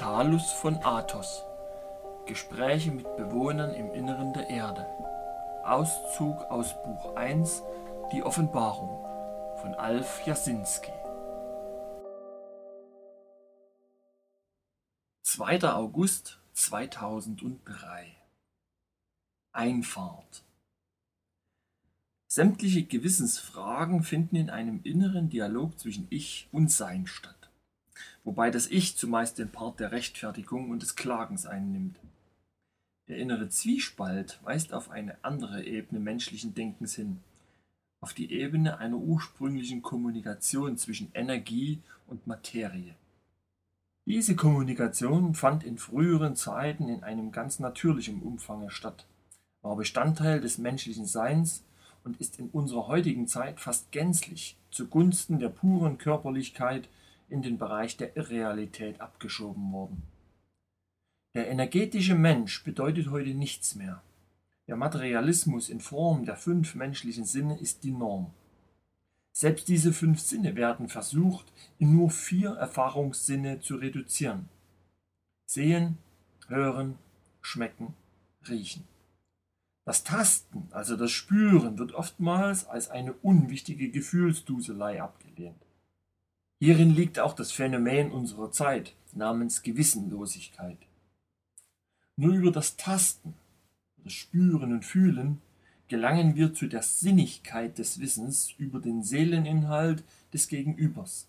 Talus von Athos. Gespräche mit Bewohnern im Inneren der Erde. Auszug aus Buch 1 Die Offenbarung von Alf Jasinski. 2. August 2003 Einfahrt. Sämtliche Gewissensfragen finden in einem inneren Dialog zwischen Ich und Sein statt wobei das Ich zumeist den Part der Rechtfertigung und des Klagens einnimmt. Der innere Zwiespalt weist auf eine andere Ebene menschlichen Denkens hin, auf die Ebene einer ursprünglichen Kommunikation zwischen Energie und Materie. Diese Kommunikation fand in früheren Zeiten in einem ganz natürlichen Umfang statt, war Bestandteil des menschlichen Seins und ist in unserer heutigen Zeit fast gänzlich zugunsten der puren Körperlichkeit in den Bereich der Irrealität abgeschoben worden. Der energetische Mensch bedeutet heute nichts mehr. Der Materialismus in Form der fünf menschlichen Sinne ist die Norm. Selbst diese fünf Sinne werden versucht, in nur vier Erfahrungssinne zu reduzieren. Sehen, hören, schmecken, riechen. Das Tasten, also das Spüren, wird oftmals als eine unwichtige Gefühlsduselei abgelehnt. Hierin liegt auch das Phänomen unserer Zeit namens Gewissenlosigkeit. Nur über das Tasten, das Spüren und Fühlen gelangen wir zu der Sinnigkeit des Wissens über den Seeleninhalt des Gegenübers.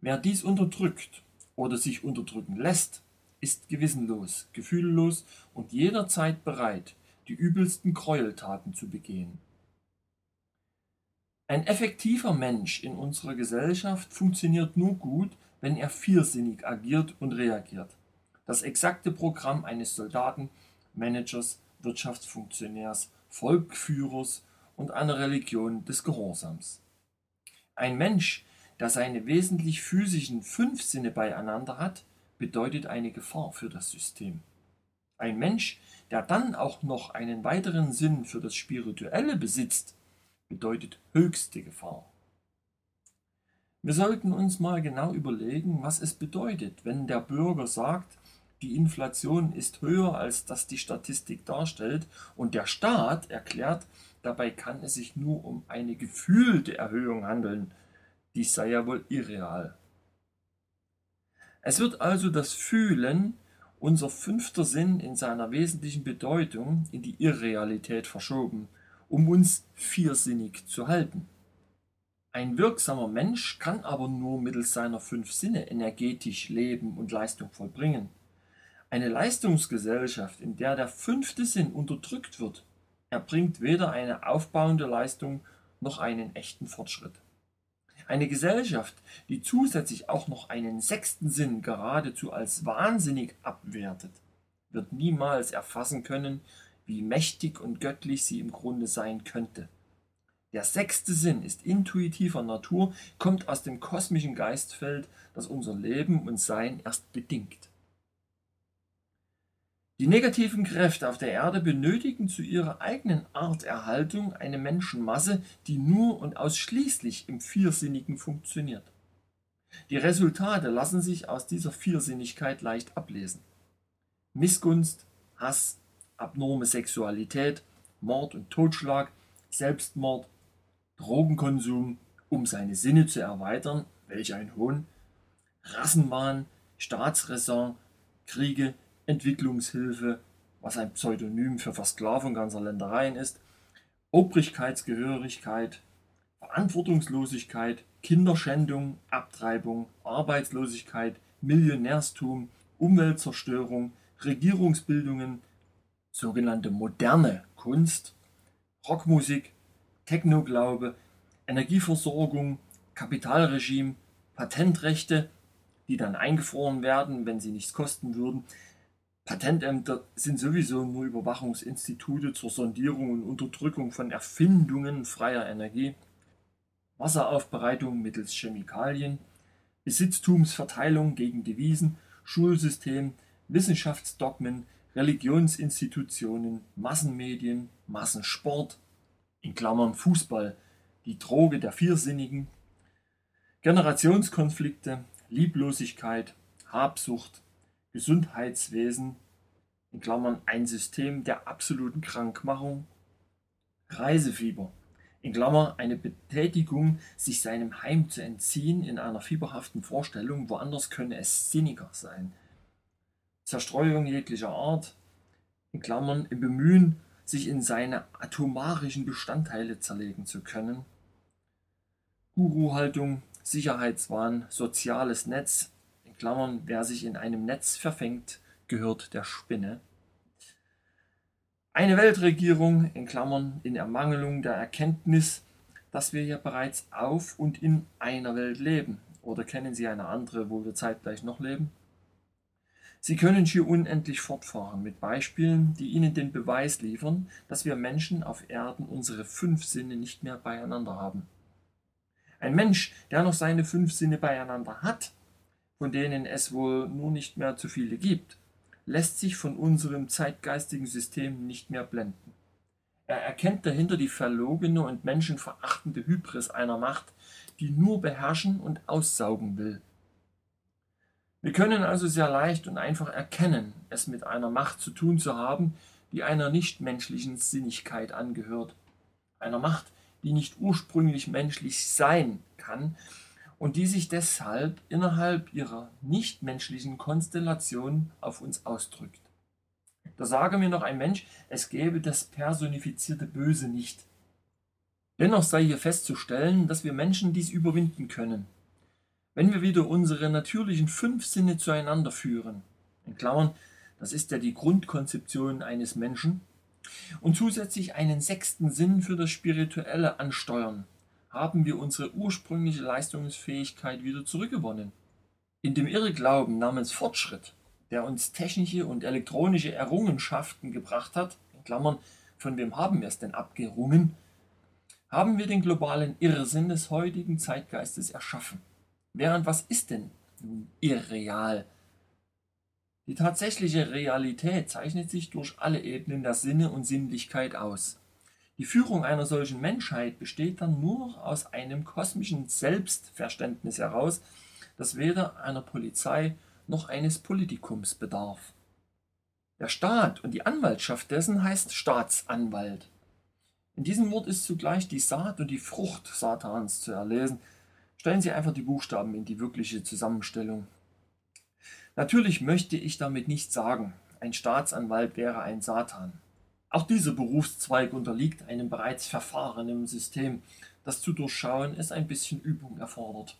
Wer dies unterdrückt oder sich unterdrücken lässt, ist gewissenlos, gefühllos und jederzeit bereit, die übelsten Gräueltaten zu begehen. Ein effektiver Mensch in unserer Gesellschaft funktioniert nur gut, wenn er viersinnig agiert und reagiert. Das exakte Programm eines Soldaten, Managers, Wirtschaftsfunktionärs, Volkführers und einer Religion des Gehorsams. Ein Mensch, der seine wesentlich physischen fünf Sinne beieinander hat, bedeutet eine Gefahr für das System. Ein Mensch, der dann auch noch einen weiteren Sinn für das Spirituelle besitzt, bedeutet höchste Gefahr. Wir sollten uns mal genau überlegen, was es bedeutet, wenn der Bürger sagt, die Inflation ist höher, als das die Statistik darstellt, und der Staat erklärt, dabei kann es sich nur um eine gefühlte Erhöhung handeln. Dies sei ja wohl irreal. Es wird also das Fühlen, unser fünfter Sinn in seiner wesentlichen Bedeutung, in die Irrealität verschoben um uns viersinnig zu halten. Ein wirksamer Mensch kann aber nur mittels seiner fünf Sinne energetisch leben und Leistung vollbringen. Eine Leistungsgesellschaft, in der der fünfte Sinn unterdrückt wird, erbringt weder eine aufbauende Leistung noch einen echten Fortschritt. Eine Gesellschaft, die zusätzlich auch noch einen sechsten Sinn geradezu als wahnsinnig abwertet, wird niemals erfassen können, wie mächtig und göttlich sie im Grunde sein könnte. Der sechste Sinn ist intuitiver Natur, kommt aus dem kosmischen Geistfeld, das unser Leben und Sein erst bedingt. Die negativen Kräfte auf der Erde benötigen zu ihrer eigenen Arterhaltung eine Menschenmasse, die nur und ausschließlich im Viersinnigen funktioniert. Die Resultate lassen sich aus dieser Viersinnigkeit leicht ablesen. Missgunst, Hass, abnorme Sexualität, Mord und Totschlag, Selbstmord, Drogenkonsum, um seine Sinne zu erweitern, welch ein Hohn, Rassenwahn, Staatsräson, Kriege, Entwicklungshilfe, was ein Pseudonym für Versklavung ganzer Ländereien ist, Obrigkeitsgehörigkeit, Verantwortungslosigkeit, Kinderschändung, Abtreibung, Arbeitslosigkeit, Millionärstum, Umweltzerstörung, Regierungsbildungen, sogenannte moderne Kunst, Rockmusik, Technoglaube, Energieversorgung, Kapitalregime, Patentrechte, die dann eingefroren werden, wenn sie nichts kosten würden. Patentämter sind sowieso nur Überwachungsinstitute zur Sondierung und Unterdrückung von Erfindungen freier Energie, Wasseraufbereitung mittels Chemikalien, Besitztumsverteilung gegen Devisen, Schulsystem, Wissenschaftsdogmen, Religionsinstitutionen, Massenmedien, Massensport in Klammern (Fußball), die Droge der Viersinnigen, Generationskonflikte, Lieblosigkeit, Habsucht, Gesundheitswesen, in Klammern ein System der absoluten Krankmachung, Reisefieber, in Klammer eine Betätigung, sich seinem Heim zu entziehen in einer fieberhaften Vorstellung, woanders könne es sinniger sein. Zerstreuung jeglicher Art, in Klammern im Bemühen, sich in seine atomarischen Bestandteile zerlegen zu können. Guru-Haltung, Sicherheitswahn, soziales Netz, in Klammern, wer sich in einem Netz verfängt, gehört der Spinne. Eine Weltregierung, in Klammern, in Ermangelung der Erkenntnis, dass wir ja bereits auf und in einer Welt leben. Oder kennen Sie eine andere, wo wir zeitgleich noch leben? Sie können hier unendlich fortfahren mit Beispielen, die Ihnen den Beweis liefern, dass wir Menschen auf Erden unsere fünf Sinne nicht mehr beieinander haben. Ein Mensch, der noch seine fünf Sinne beieinander hat, von denen es wohl nur nicht mehr zu viele gibt, lässt sich von unserem zeitgeistigen System nicht mehr blenden. Er erkennt dahinter die verlogene und menschenverachtende Hybris einer Macht, die nur beherrschen und aussaugen will. Wir können also sehr leicht und einfach erkennen, es mit einer Macht zu tun zu haben, die einer nichtmenschlichen Sinnigkeit angehört. Einer Macht, die nicht ursprünglich menschlich sein kann und die sich deshalb innerhalb ihrer nichtmenschlichen Konstellation auf uns ausdrückt. Da sage mir noch ein Mensch, es gäbe das personifizierte Böse nicht. Dennoch sei hier festzustellen, dass wir Menschen dies überwinden können. Wenn wir wieder unsere natürlichen fünf Sinne zueinander führen, in Klammern, das ist ja die Grundkonzeption eines Menschen, und zusätzlich einen sechsten Sinn für das Spirituelle ansteuern, haben wir unsere ursprüngliche Leistungsfähigkeit wieder zurückgewonnen. In dem Irrglauben namens Fortschritt, der uns technische und elektronische Errungenschaften gebracht hat, in Klammern, von wem haben wir es denn abgerungen, haben wir den globalen Irrsinn des heutigen Zeitgeistes erschaffen. Während was ist denn nun irreal? Die tatsächliche Realität zeichnet sich durch alle Ebenen der Sinne und Sinnlichkeit aus. Die Führung einer solchen Menschheit besteht dann nur aus einem kosmischen Selbstverständnis heraus, das weder einer Polizei noch eines Politikums bedarf. Der Staat und die Anwaltschaft dessen heißt Staatsanwalt. In diesem Wort ist zugleich die Saat und die Frucht Satans zu erlesen, Stellen Sie einfach die Buchstaben in die wirkliche Zusammenstellung. Natürlich möchte ich damit nicht sagen, ein Staatsanwalt wäre ein Satan. Auch dieser Berufszweig unterliegt einem bereits verfahrenen System, das zu durchschauen es ein bisschen Übung erfordert.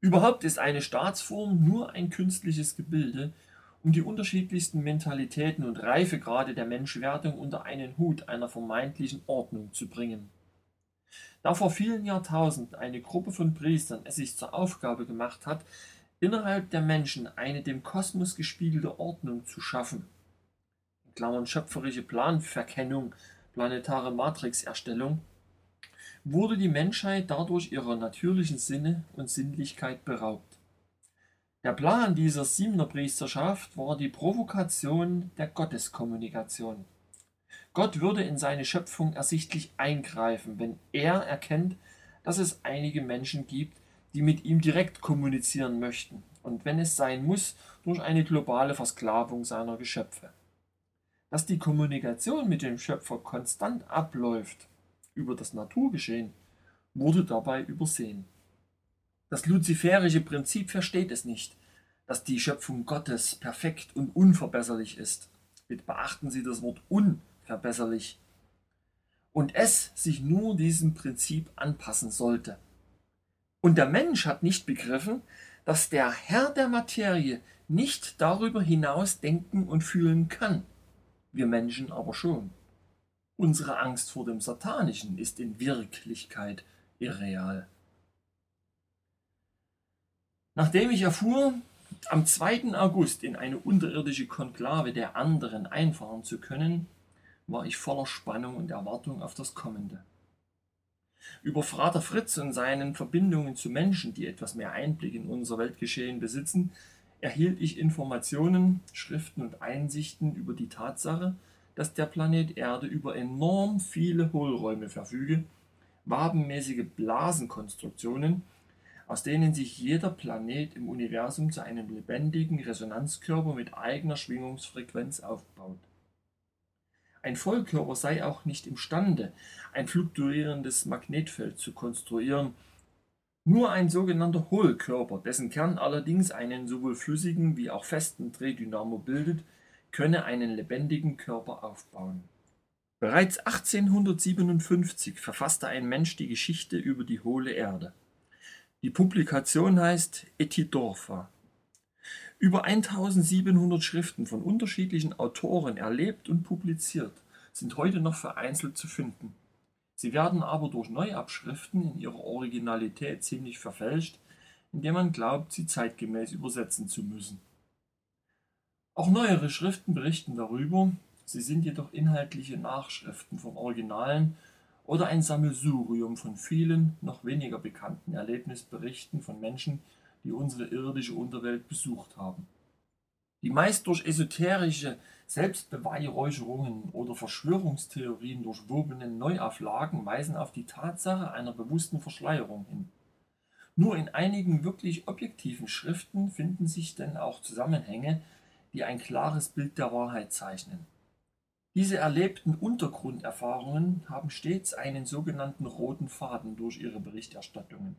Überhaupt ist eine Staatsform nur ein künstliches Gebilde, um die unterschiedlichsten Mentalitäten und Reifegrade der Menschwerdung unter einen Hut einer vermeintlichen Ordnung zu bringen. Da vor vielen Jahrtausenden eine Gruppe von Priestern es sich zur Aufgabe gemacht hat, innerhalb der Menschen eine dem Kosmos gespiegelte Ordnung zu schaffen (schöpferische Planverkennung, planetare Matrixerstellung), wurde die Menschheit dadurch ihrer natürlichen Sinne und Sinnlichkeit beraubt. Der Plan dieser Siebener-Priesterschaft war die Provokation der Gotteskommunikation Gott würde in seine Schöpfung ersichtlich eingreifen, wenn er erkennt, dass es einige Menschen gibt, die mit ihm direkt kommunizieren möchten und wenn es sein muss, durch eine globale Versklavung seiner Geschöpfe. Dass die Kommunikation mit dem Schöpfer konstant abläuft über das Naturgeschehen, wurde dabei übersehen. Das luziferische Prinzip versteht es nicht, dass die Schöpfung Gottes perfekt und unverbesserlich ist. Bitte beachten Sie das Wort unverbesserlich verbesserlich und es sich nur diesem Prinzip anpassen sollte. Und der Mensch hat nicht begriffen, dass der Herr der Materie nicht darüber hinaus denken und fühlen kann. Wir Menschen aber schon. Unsere Angst vor dem Satanischen ist in Wirklichkeit irreal. Nachdem ich erfuhr, am 2. August in eine unterirdische Konklave der anderen einfahren zu können, war ich voller Spannung und Erwartung auf das Kommende. Über Vater Fritz und seinen Verbindungen zu Menschen, die etwas mehr Einblick in unser Weltgeschehen besitzen, erhielt ich Informationen, Schriften und Einsichten über die Tatsache, dass der Planet Erde über enorm viele Hohlräume verfüge, wabenmäßige Blasenkonstruktionen, aus denen sich jeder Planet im Universum zu einem lebendigen Resonanzkörper mit eigener Schwingungsfrequenz aufbaut. Ein Vollkörper sei auch nicht imstande, ein fluktuierendes Magnetfeld zu konstruieren, nur ein sogenannter Hohlkörper, dessen Kern allerdings einen sowohl flüssigen wie auch festen Drehdynamo bildet, könne einen lebendigen Körper aufbauen. Bereits 1857 verfasste ein Mensch die Geschichte über die hohle Erde. Die Publikation heißt Etidorfa. Über 1700 Schriften von unterschiedlichen Autoren erlebt und publiziert sind heute noch vereinzelt zu finden. Sie werden aber durch Neuabschriften in ihrer Originalität ziemlich verfälscht, indem man glaubt, sie zeitgemäß übersetzen zu müssen. Auch neuere Schriften berichten darüber, sie sind jedoch inhaltliche Nachschriften vom Originalen oder ein Sammelsurium von vielen, noch weniger bekannten Erlebnisberichten von Menschen, die unsere irdische Unterwelt besucht haben. Die meist durch esoterische Selbstbeweihräucherungen oder Verschwörungstheorien durchwobenen Neuauflagen weisen auf die Tatsache einer bewussten Verschleierung hin. Nur in einigen wirklich objektiven Schriften finden sich denn auch Zusammenhänge, die ein klares Bild der Wahrheit zeichnen. Diese erlebten Untergrunderfahrungen haben stets einen sogenannten roten Faden durch ihre Berichterstattungen.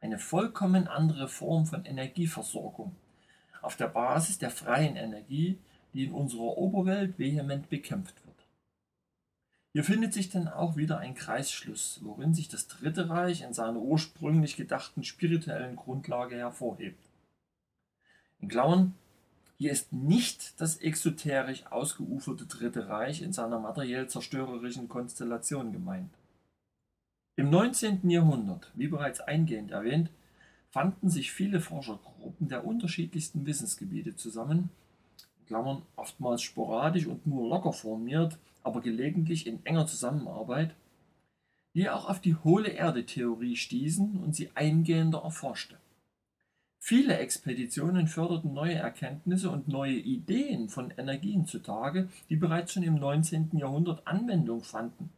Eine vollkommen andere Form von Energieversorgung, auf der Basis der freien Energie, die in unserer Oberwelt vehement bekämpft wird. Hier findet sich dann auch wieder ein Kreisschluss, worin sich das Dritte Reich in seiner ursprünglich gedachten spirituellen Grundlage hervorhebt. In Klammern, hier ist nicht das exoterisch ausgeuferte Dritte Reich in seiner materiell zerstörerischen Konstellation gemeint. Im 19. Jahrhundert, wie bereits eingehend erwähnt, fanden sich viele Forschergruppen der unterschiedlichsten Wissensgebiete zusammen, oftmals sporadisch und nur locker formiert, aber gelegentlich in enger Zusammenarbeit, die auch auf die hohle Erde-Theorie stießen und sie eingehender erforschte. Viele Expeditionen förderten neue Erkenntnisse und neue Ideen von Energien zutage, die bereits schon im 19. Jahrhundert Anwendung fanden.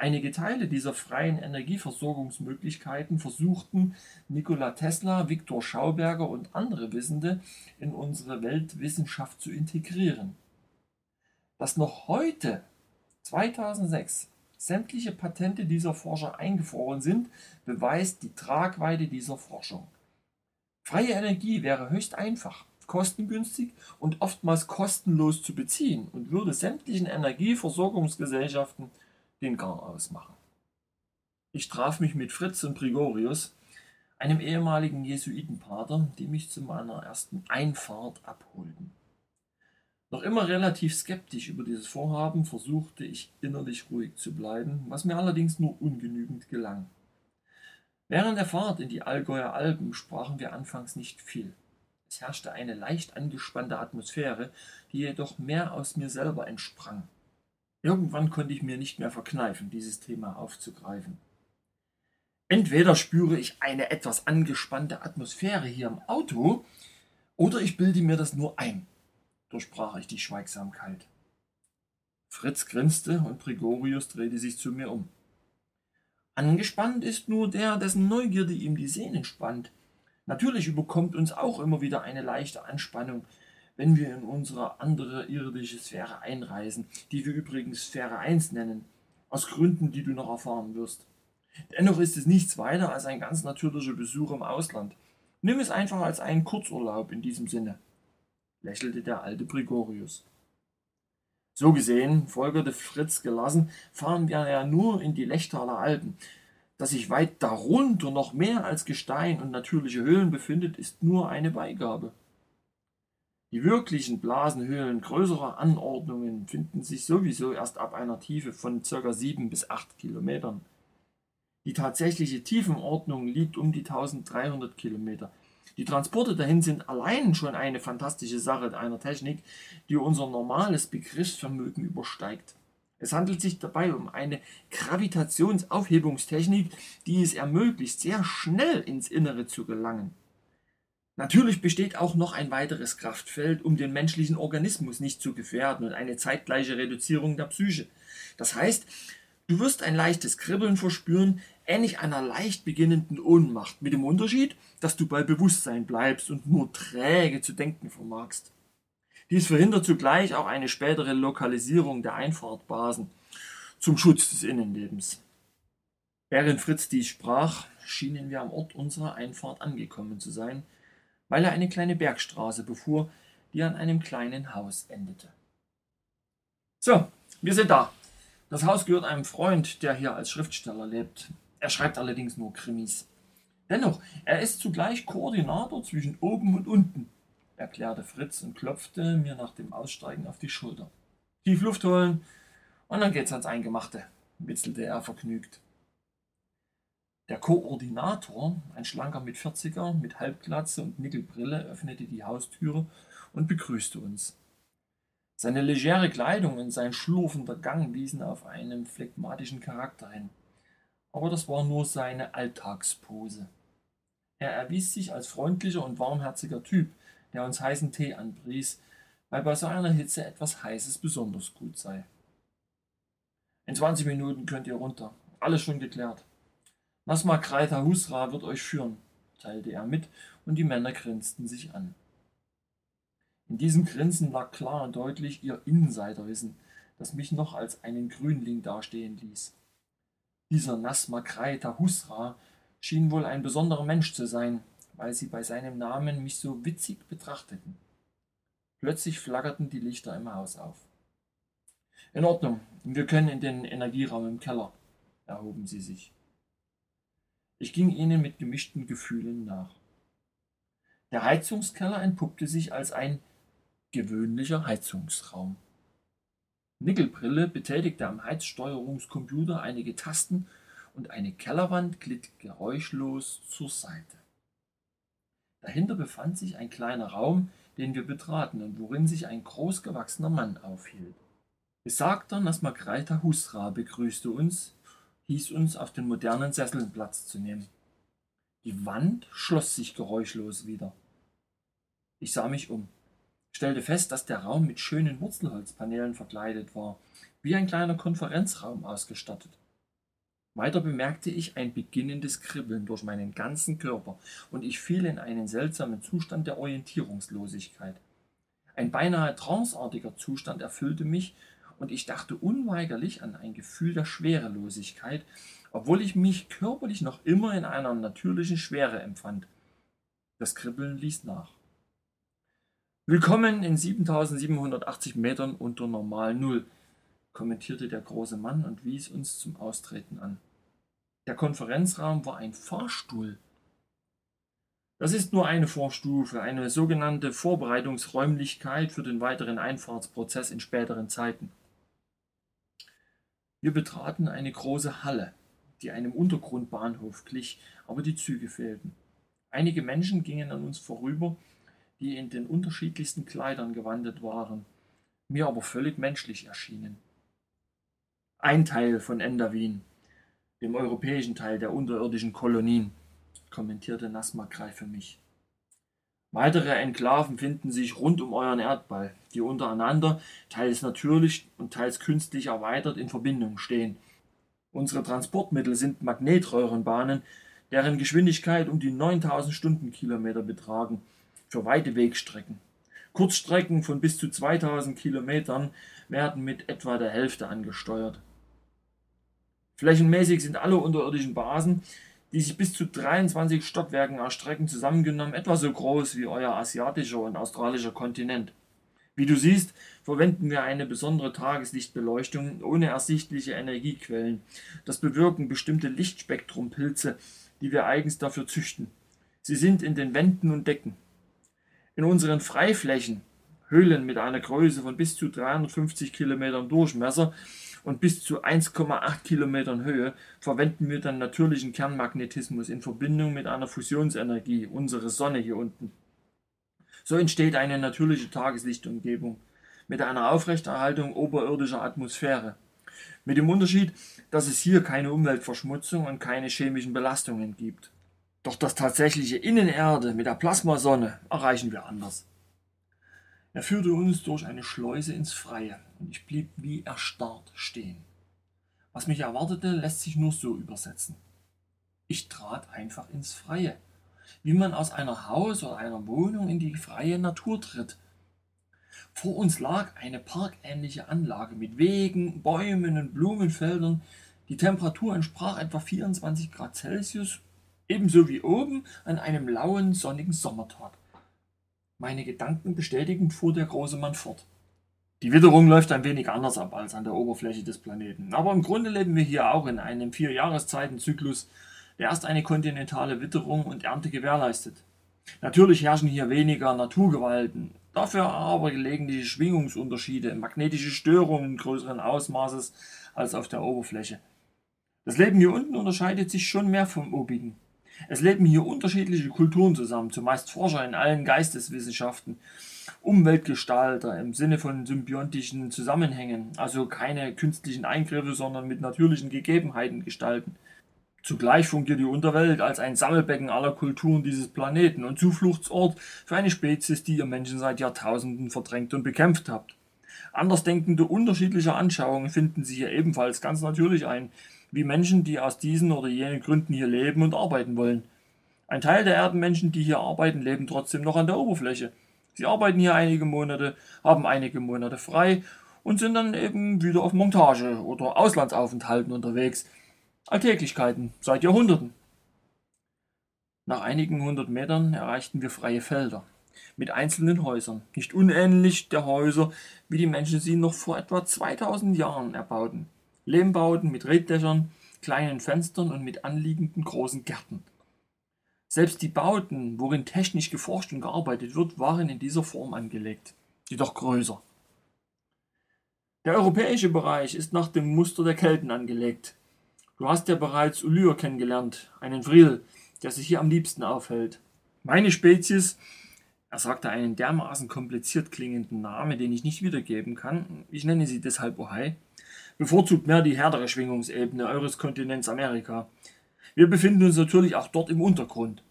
Einige Teile dieser freien Energieversorgungsmöglichkeiten versuchten Nikola Tesla, Viktor Schauberger und andere Wissende in unsere Weltwissenschaft zu integrieren. Dass noch heute, 2006, sämtliche Patente dieser Forscher eingefroren sind, beweist die Tragweite dieser Forschung. Freie Energie wäre höchst einfach, kostengünstig und oftmals kostenlos zu beziehen und würde sämtlichen Energieversorgungsgesellschaften den Gang ausmachen. Ich traf mich mit Fritz und Grigorius, einem ehemaligen Jesuitenpater, die mich zu meiner ersten Einfahrt abholten. Noch immer relativ skeptisch über dieses Vorhaben versuchte ich innerlich ruhig zu bleiben, was mir allerdings nur ungenügend gelang. Während der Fahrt in die Allgäuer Alpen sprachen wir anfangs nicht viel. Es herrschte eine leicht angespannte Atmosphäre, die jedoch mehr aus mir selber entsprang. Irgendwann konnte ich mir nicht mehr verkneifen, dieses Thema aufzugreifen. Entweder spüre ich eine etwas angespannte Atmosphäre hier im Auto, oder ich bilde mir das nur ein, durchbrach ich die Schweigsamkeit. Fritz grinste und Gregorius drehte sich zu mir um. Angespannt ist nur der, dessen Neugierde ihm die Sehnen spannt. Natürlich überkommt uns auch immer wieder eine leichte Anspannung, wenn wir in unsere andere irdische Sphäre einreisen, die wir übrigens Sphäre 1 nennen, aus Gründen, die du noch erfahren wirst. Dennoch ist es nichts weiter als ein ganz natürlicher Besuch im Ausland. Nimm es einfach als einen Kurzurlaub in diesem Sinne, lächelte der alte Brigorius. So gesehen, folgerte Fritz gelassen, fahren wir ja nur in die Lechtaler Alpen. Dass sich weit darunter noch mehr als Gestein und natürliche Höhlen befindet, ist nur eine Beigabe. Die wirklichen Blasenhöhlen größerer Anordnungen finden sich sowieso erst ab einer Tiefe von ca. 7 bis 8 Kilometern. Die tatsächliche Tiefenordnung liegt um die 1300 Kilometer. Die Transporte dahin sind allein schon eine fantastische Sache einer Technik, die unser normales Begriffsvermögen übersteigt. Es handelt sich dabei um eine Gravitationsaufhebungstechnik, die es ermöglicht, sehr schnell ins Innere zu gelangen. Natürlich besteht auch noch ein weiteres Kraftfeld, um den menschlichen Organismus nicht zu gefährden und eine zeitgleiche Reduzierung der Psyche. Das heißt, Du wirst ein leichtes Kribbeln verspüren, ähnlich einer leicht beginnenden Ohnmacht, mit dem Unterschied, dass du bei Bewusstsein bleibst und nur träge zu denken vermagst. Dies verhindert zugleich auch eine spätere Lokalisierung der Einfahrtbasen zum Schutz des Innenlebens. Während Fritz dies sprach, schienen wir am Ort unserer Einfahrt angekommen zu sein, weil er eine kleine Bergstraße befuhr, die an einem kleinen Haus endete. So, wir sind da. Das Haus gehört einem Freund, der hier als Schriftsteller lebt. Er schreibt allerdings nur Krimis. Dennoch, er ist zugleich Koordinator zwischen oben und unten, erklärte Fritz und klopfte mir nach dem Aussteigen auf die Schulter. Tief Luft holen und dann geht's ans Eingemachte, witzelte er vergnügt. Der Koordinator, ein schlanker mit 40er, mit Halbglatze und Nickelbrille, öffnete die Haustüre und begrüßte uns. Seine legere Kleidung und sein schlurfender Gang wiesen auf einen phlegmatischen Charakter hin. Aber das war nur seine Alltagspose. Er erwies sich als freundlicher und warmherziger Typ, der uns heißen Tee anpries, weil bei so einer Hitze etwas Heißes besonders gut sei. In 20 Minuten könnt ihr runter. Alles schon geklärt. Nasma Kreiter Husra wird euch führen, teilte er mit, und die Männer grinsten sich an. In diesem Grinsen lag klar und deutlich ihr Insiderwissen, das mich noch als einen Grünling dastehen ließ. Dieser Nasma Kreiter Husra schien wohl ein besonderer Mensch zu sein, weil sie bei seinem Namen mich so witzig betrachteten. Plötzlich flackerten die Lichter im Haus auf. In Ordnung, wir können in den Energieraum im Keller, erhoben sie sich. Ich ging ihnen mit gemischten Gefühlen nach. Der Heizungskeller entpuppte sich als ein gewöhnlicher Heizungsraum. Nickelbrille betätigte am Heizsteuerungscomputer einige Tasten und eine Kellerwand glitt geräuschlos zur Seite. Dahinter befand sich ein kleiner Raum, den wir betraten und worin sich ein großgewachsener Mann aufhielt. Besagter Nasmagreiter Husra begrüßte uns, hieß uns auf den modernen Sesseln Platz zu nehmen. Die Wand schloss sich geräuschlos wieder. Ich sah mich um, stellte fest, dass der Raum mit schönen Wurzelholzpanelen verkleidet war, wie ein kleiner Konferenzraum ausgestattet. Weiter bemerkte ich ein beginnendes Kribbeln durch meinen ganzen Körper, und ich fiel in einen seltsamen Zustand der Orientierungslosigkeit. Ein beinahe tranceartiger Zustand erfüllte mich, und ich dachte unweigerlich an ein Gefühl der Schwerelosigkeit, obwohl ich mich körperlich noch immer in einer natürlichen Schwere empfand. Das Kribbeln ließ nach. Willkommen in 7780 Metern unter Normal Null, kommentierte der große Mann und wies uns zum Austreten an. Der Konferenzraum war ein Fahrstuhl. Das ist nur eine Vorstufe, eine sogenannte Vorbereitungsräumlichkeit für den weiteren Einfahrtsprozess in späteren Zeiten. Wir betraten eine große Halle, die einem Untergrundbahnhof glich, aber die Züge fehlten. Einige Menschen gingen an uns vorüber, die in den unterschiedlichsten Kleidern gewandet waren, mir aber völlig menschlich erschienen. Ein Teil von Endavin, dem europäischen Teil der unterirdischen Kolonien, kommentierte Nasmakrei für mich. Weitere Enklaven finden sich rund um euren Erdball, die untereinander, teils natürlich und teils künstlich erweitert, in Verbindung stehen. Unsere Transportmittel sind Magnetröhrenbahnen, deren Geschwindigkeit um die 9000 Stundenkilometer betragen, für weite Wegstrecken. Kurzstrecken von bis zu 2000 Kilometern werden mit etwa der Hälfte angesteuert. Flächenmäßig sind alle unterirdischen Basen die sich bis zu 23 Stockwerken erstrecken, zusammengenommen etwa so groß wie euer asiatischer und australischer Kontinent. Wie du siehst, verwenden wir eine besondere Tageslichtbeleuchtung ohne ersichtliche Energiequellen. Das bewirken bestimmte Lichtspektrumpilze, die wir eigens dafür züchten. Sie sind in den Wänden und Decken. In unseren Freiflächen, Höhlen mit einer Größe von bis zu 350 Kilometern Durchmesser, und bis zu 1,8 Kilometern Höhe verwenden wir dann natürlichen Kernmagnetismus in Verbindung mit einer Fusionsenergie, unsere Sonne hier unten. So entsteht eine natürliche Tageslichtumgebung mit einer Aufrechterhaltung oberirdischer Atmosphäre. Mit dem Unterschied, dass es hier keine Umweltverschmutzung und keine chemischen Belastungen gibt. Doch das tatsächliche Innenerde mit der Plasmasonne erreichen wir anders. Er führte uns durch eine Schleuse ins Freie, und ich blieb wie erstarrt stehen. Was mich erwartete, lässt sich nur so übersetzen. Ich trat einfach ins Freie, wie man aus einer Haus oder einer Wohnung in die freie Natur tritt. Vor uns lag eine parkähnliche Anlage mit Wegen, Bäumen und Blumenfeldern. Die Temperatur entsprach etwa 24 Grad Celsius, ebenso wie oben an einem lauen, sonnigen Sommertag. Meine Gedanken bestätigend fuhr der große Mann fort. Die Witterung läuft ein wenig anders ab als an der Oberfläche des Planeten. Aber im Grunde leben wir hier auch in einem Vierjahreszeitenzyklus, der erst eine kontinentale Witterung und Ernte gewährleistet. Natürlich herrschen hier weniger Naturgewalten, dafür aber gelegentliche Schwingungsunterschiede, magnetische Störungen größeren Ausmaßes als auf der Oberfläche. Das Leben hier unten unterscheidet sich schon mehr vom obigen. Es leben hier unterschiedliche Kulturen zusammen, zumeist Forscher in allen Geisteswissenschaften, Umweltgestalter im Sinne von symbiontischen Zusammenhängen, also keine künstlichen Eingriffe, sondern mit natürlichen Gegebenheiten gestalten. Zugleich fungiert die Unterwelt als ein Sammelbecken aller Kulturen dieses Planeten und Zufluchtsort für eine Spezies, die ihr Menschen seit Jahrtausenden verdrängt und bekämpft habt. Andersdenkende unterschiedliche Anschauungen finden sich hier ebenfalls ganz natürlich ein, wie Menschen, die aus diesen oder jenen Gründen hier leben und arbeiten wollen. Ein Teil der Erdenmenschen, die hier arbeiten, leben trotzdem noch an der Oberfläche. Sie arbeiten hier einige Monate, haben einige Monate frei und sind dann eben wieder auf Montage oder Auslandsaufenthalten unterwegs. Alltäglichkeiten seit Jahrhunderten. Nach einigen hundert Metern erreichten wir freie Felder mit einzelnen Häusern, nicht unähnlich der Häuser, wie die Menschen sie noch vor etwa 2000 Jahren erbauten. Lehmbauten mit Reddächern, kleinen Fenstern und mit anliegenden großen Gärten. Selbst die Bauten, worin technisch geforscht und gearbeitet wird, waren in dieser Form angelegt, jedoch größer. Der europäische Bereich ist nach dem Muster der Kelten angelegt. Du hast ja bereits Ulyr kennengelernt, einen Vril, der sich hier am liebsten aufhält. Meine Spezies, er sagte einen dermaßen kompliziert klingenden Namen, den ich nicht wiedergeben kann, ich nenne sie deshalb Ohai, bevorzugt mehr die härtere Schwingungsebene eures Kontinents Amerika. Wir befinden uns natürlich auch dort im Untergrund.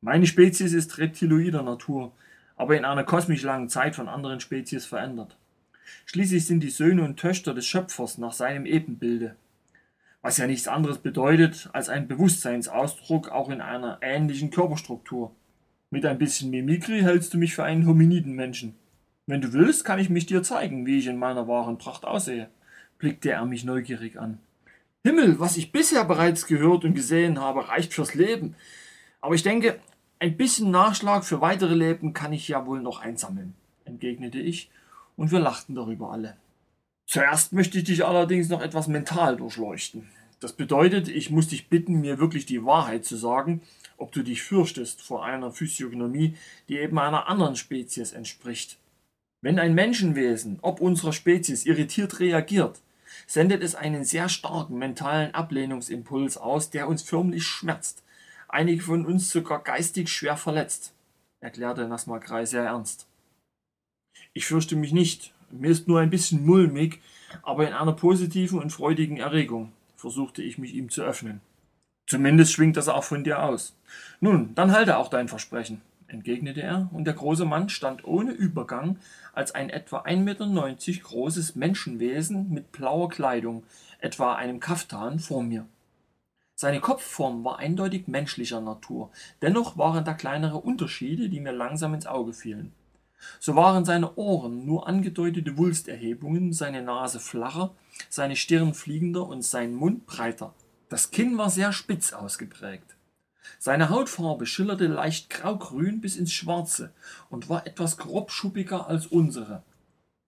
Meine Spezies ist reptiloider Natur, aber in einer kosmisch langen Zeit von anderen Spezies verändert. Schließlich sind die Söhne und Töchter des Schöpfers nach seinem Ebenbilde, was ja nichts anderes bedeutet als ein Bewusstseinsausdruck auch in einer ähnlichen Körperstruktur. Mit ein bisschen Mimikry hältst du mich für einen Hominidenmenschen. Wenn du willst, kann ich mich dir zeigen, wie ich in meiner wahren Pracht aussehe blickte er mich neugierig an. Himmel, was ich bisher bereits gehört und gesehen habe, reicht fürs Leben. Aber ich denke, ein bisschen Nachschlag für weitere Leben kann ich ja wohl noch einsammeln, entgegnete ich, und wir lachten darüber alle. Zuerst möchte ich dich allerdings noch etwas mental durchleuchten. Das bedeutet, ich muss dich bitten, mir wirklich die Wahrheit zu sagen, ob du dich fürchtest vor einer Physiognomie, die eben einer anderen Spezies entspricht. Wenn ein Menschenwesen, ob unserer Spezies, irritiert reagiert, sendet es einen sehr starken mentalen Ablehnungsimpuls aus, der uns förmlich schmerzt, einige von uns sogar geistig schwer verletzt, erklärte Nasmakrei sehr ernst. Ich fürchte mich nicht, mir ist nur ein bisschen mulmig, aber in einer positiven und freudigen Erregung, versuchte ich mich ihm zu öffnen. Zumindest schwingt das auch von dir aus. Nun, dann halte auch dein Versprechen entgegnete er, und der große Mann stand ohne Übergang als ein etwa 1,90 Meter großes Menschenwesen mit blauer Kleidung, etwa einem Kaftan, vor mir. Seine Kopfform war eindeutig menschlicher Natur, dennoch waren da kleinere Unterschiede, die mir langsam ins Auge fielen. So waren seine Ohren nur angedeutete Wulsterhebungen, seine Nase flacher, seine Stirn fliegender und sein Mund breiter. Das Kinn war sehr spitz ausgeprägt. Seine Hautfarbe schillerte leicht graugrün bis ins Schwarze und war etwas grobschuppiger als unsere.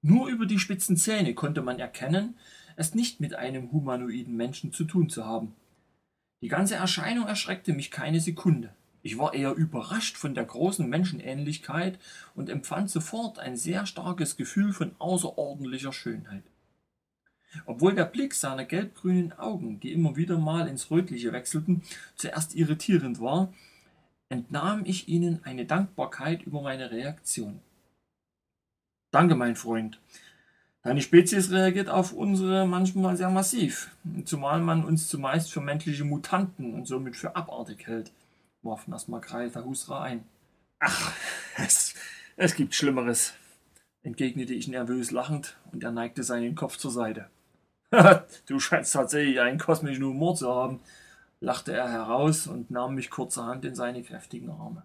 Nur über die spitzen Zähne konnte man erkennen, es nicht mit einem humanoiden Menschen zu tun zu haben. Die ganze Erscheinung erschreckte mich keine Sekunde. Ich war eher überrascht von der großen Menschenähnlichkeit und empfand sofort ein sehr starkes Gefühl von außerordentlicher Schönheit. Obwohl der Blick seiner gelbgrünen Augen, die immer wieder mal ins Rötliche wechselten, zuerst irritierend war, entnahm ich ihnen eine Dankbarkeit über meine Reaktion. Danke, mein Freund. Deine Spezies reagiert auf unsere manchmal sehr massiv, zumal man uns zumeist für menschliche Mutanten und somit für abartig hält, warf Nasmakrai Tahusra ein. Ach, es, es gibt Schlimmeres, entgegnete ich nervös lachend, und er neigte seinen Kopf zur Seite. du scheinst tatsächlich einen kosmischen Humor zu haben, lachte er heraus und nahm mich kurzerhand in seine kräftigen Arme.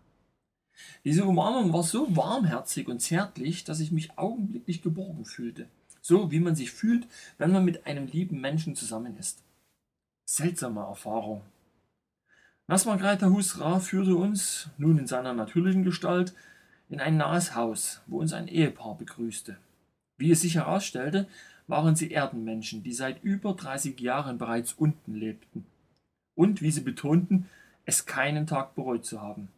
Diese Umarmung war so warmherzig und zärtlich, dass ich mich augenblicklich geborgen fühlte. So wie man sich fühlt, wenn man mit einem lieben Menschen zusammen ist. Seltsame Erfahrung. Nasmagreiter Husra führte uns, nun in seiner natürlichen Gestalt, in ein nahes Haus, wo uns ein Ehepaar begrüßte. Wie es sich herausstellte, waren sie Erdenmenschen, die seit über 30 Jahren bereits unten lebten. Und, wie sie betonten, es keinen Tag bereut zu haben.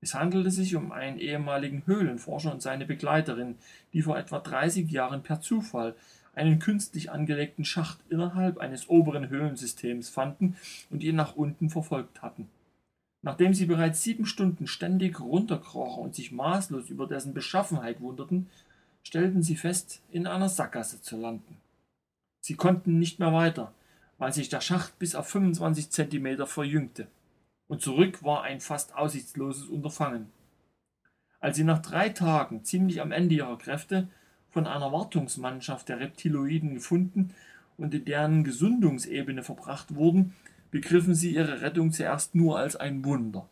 Es handelte sich um einen ehemaligen Höhlenforscher und seine Begleiterin, die vor etwa 30 Jahren per Zufall einen künstlich angelegten Schacht innerhalb eines oberen Höhlensystems fanden und ihn nach unten verfolgt hatten. Nachdem sie bereits sieben Stunden ständig runterkrochen und sich maßlos über dessen Beschaffenheit wunderten, stellten sie fest, in einer Sackgasse zu landen. Sie konnten nicht mehr weiter, weil sich der Schacht bis auf 25 Zentimeter verjüngte und zurück war ein fast aussichtsloses Unterfangen. Als sie nach drei Tagen, ziemlich am Ende ihrer Kräfte, von einer Wartungsmannschaft der Reptiloiden gefunden und in deren Gesundungsebene verbracht wurden, begriffen sie ihre Rettung zuerst nur als ein Wunder.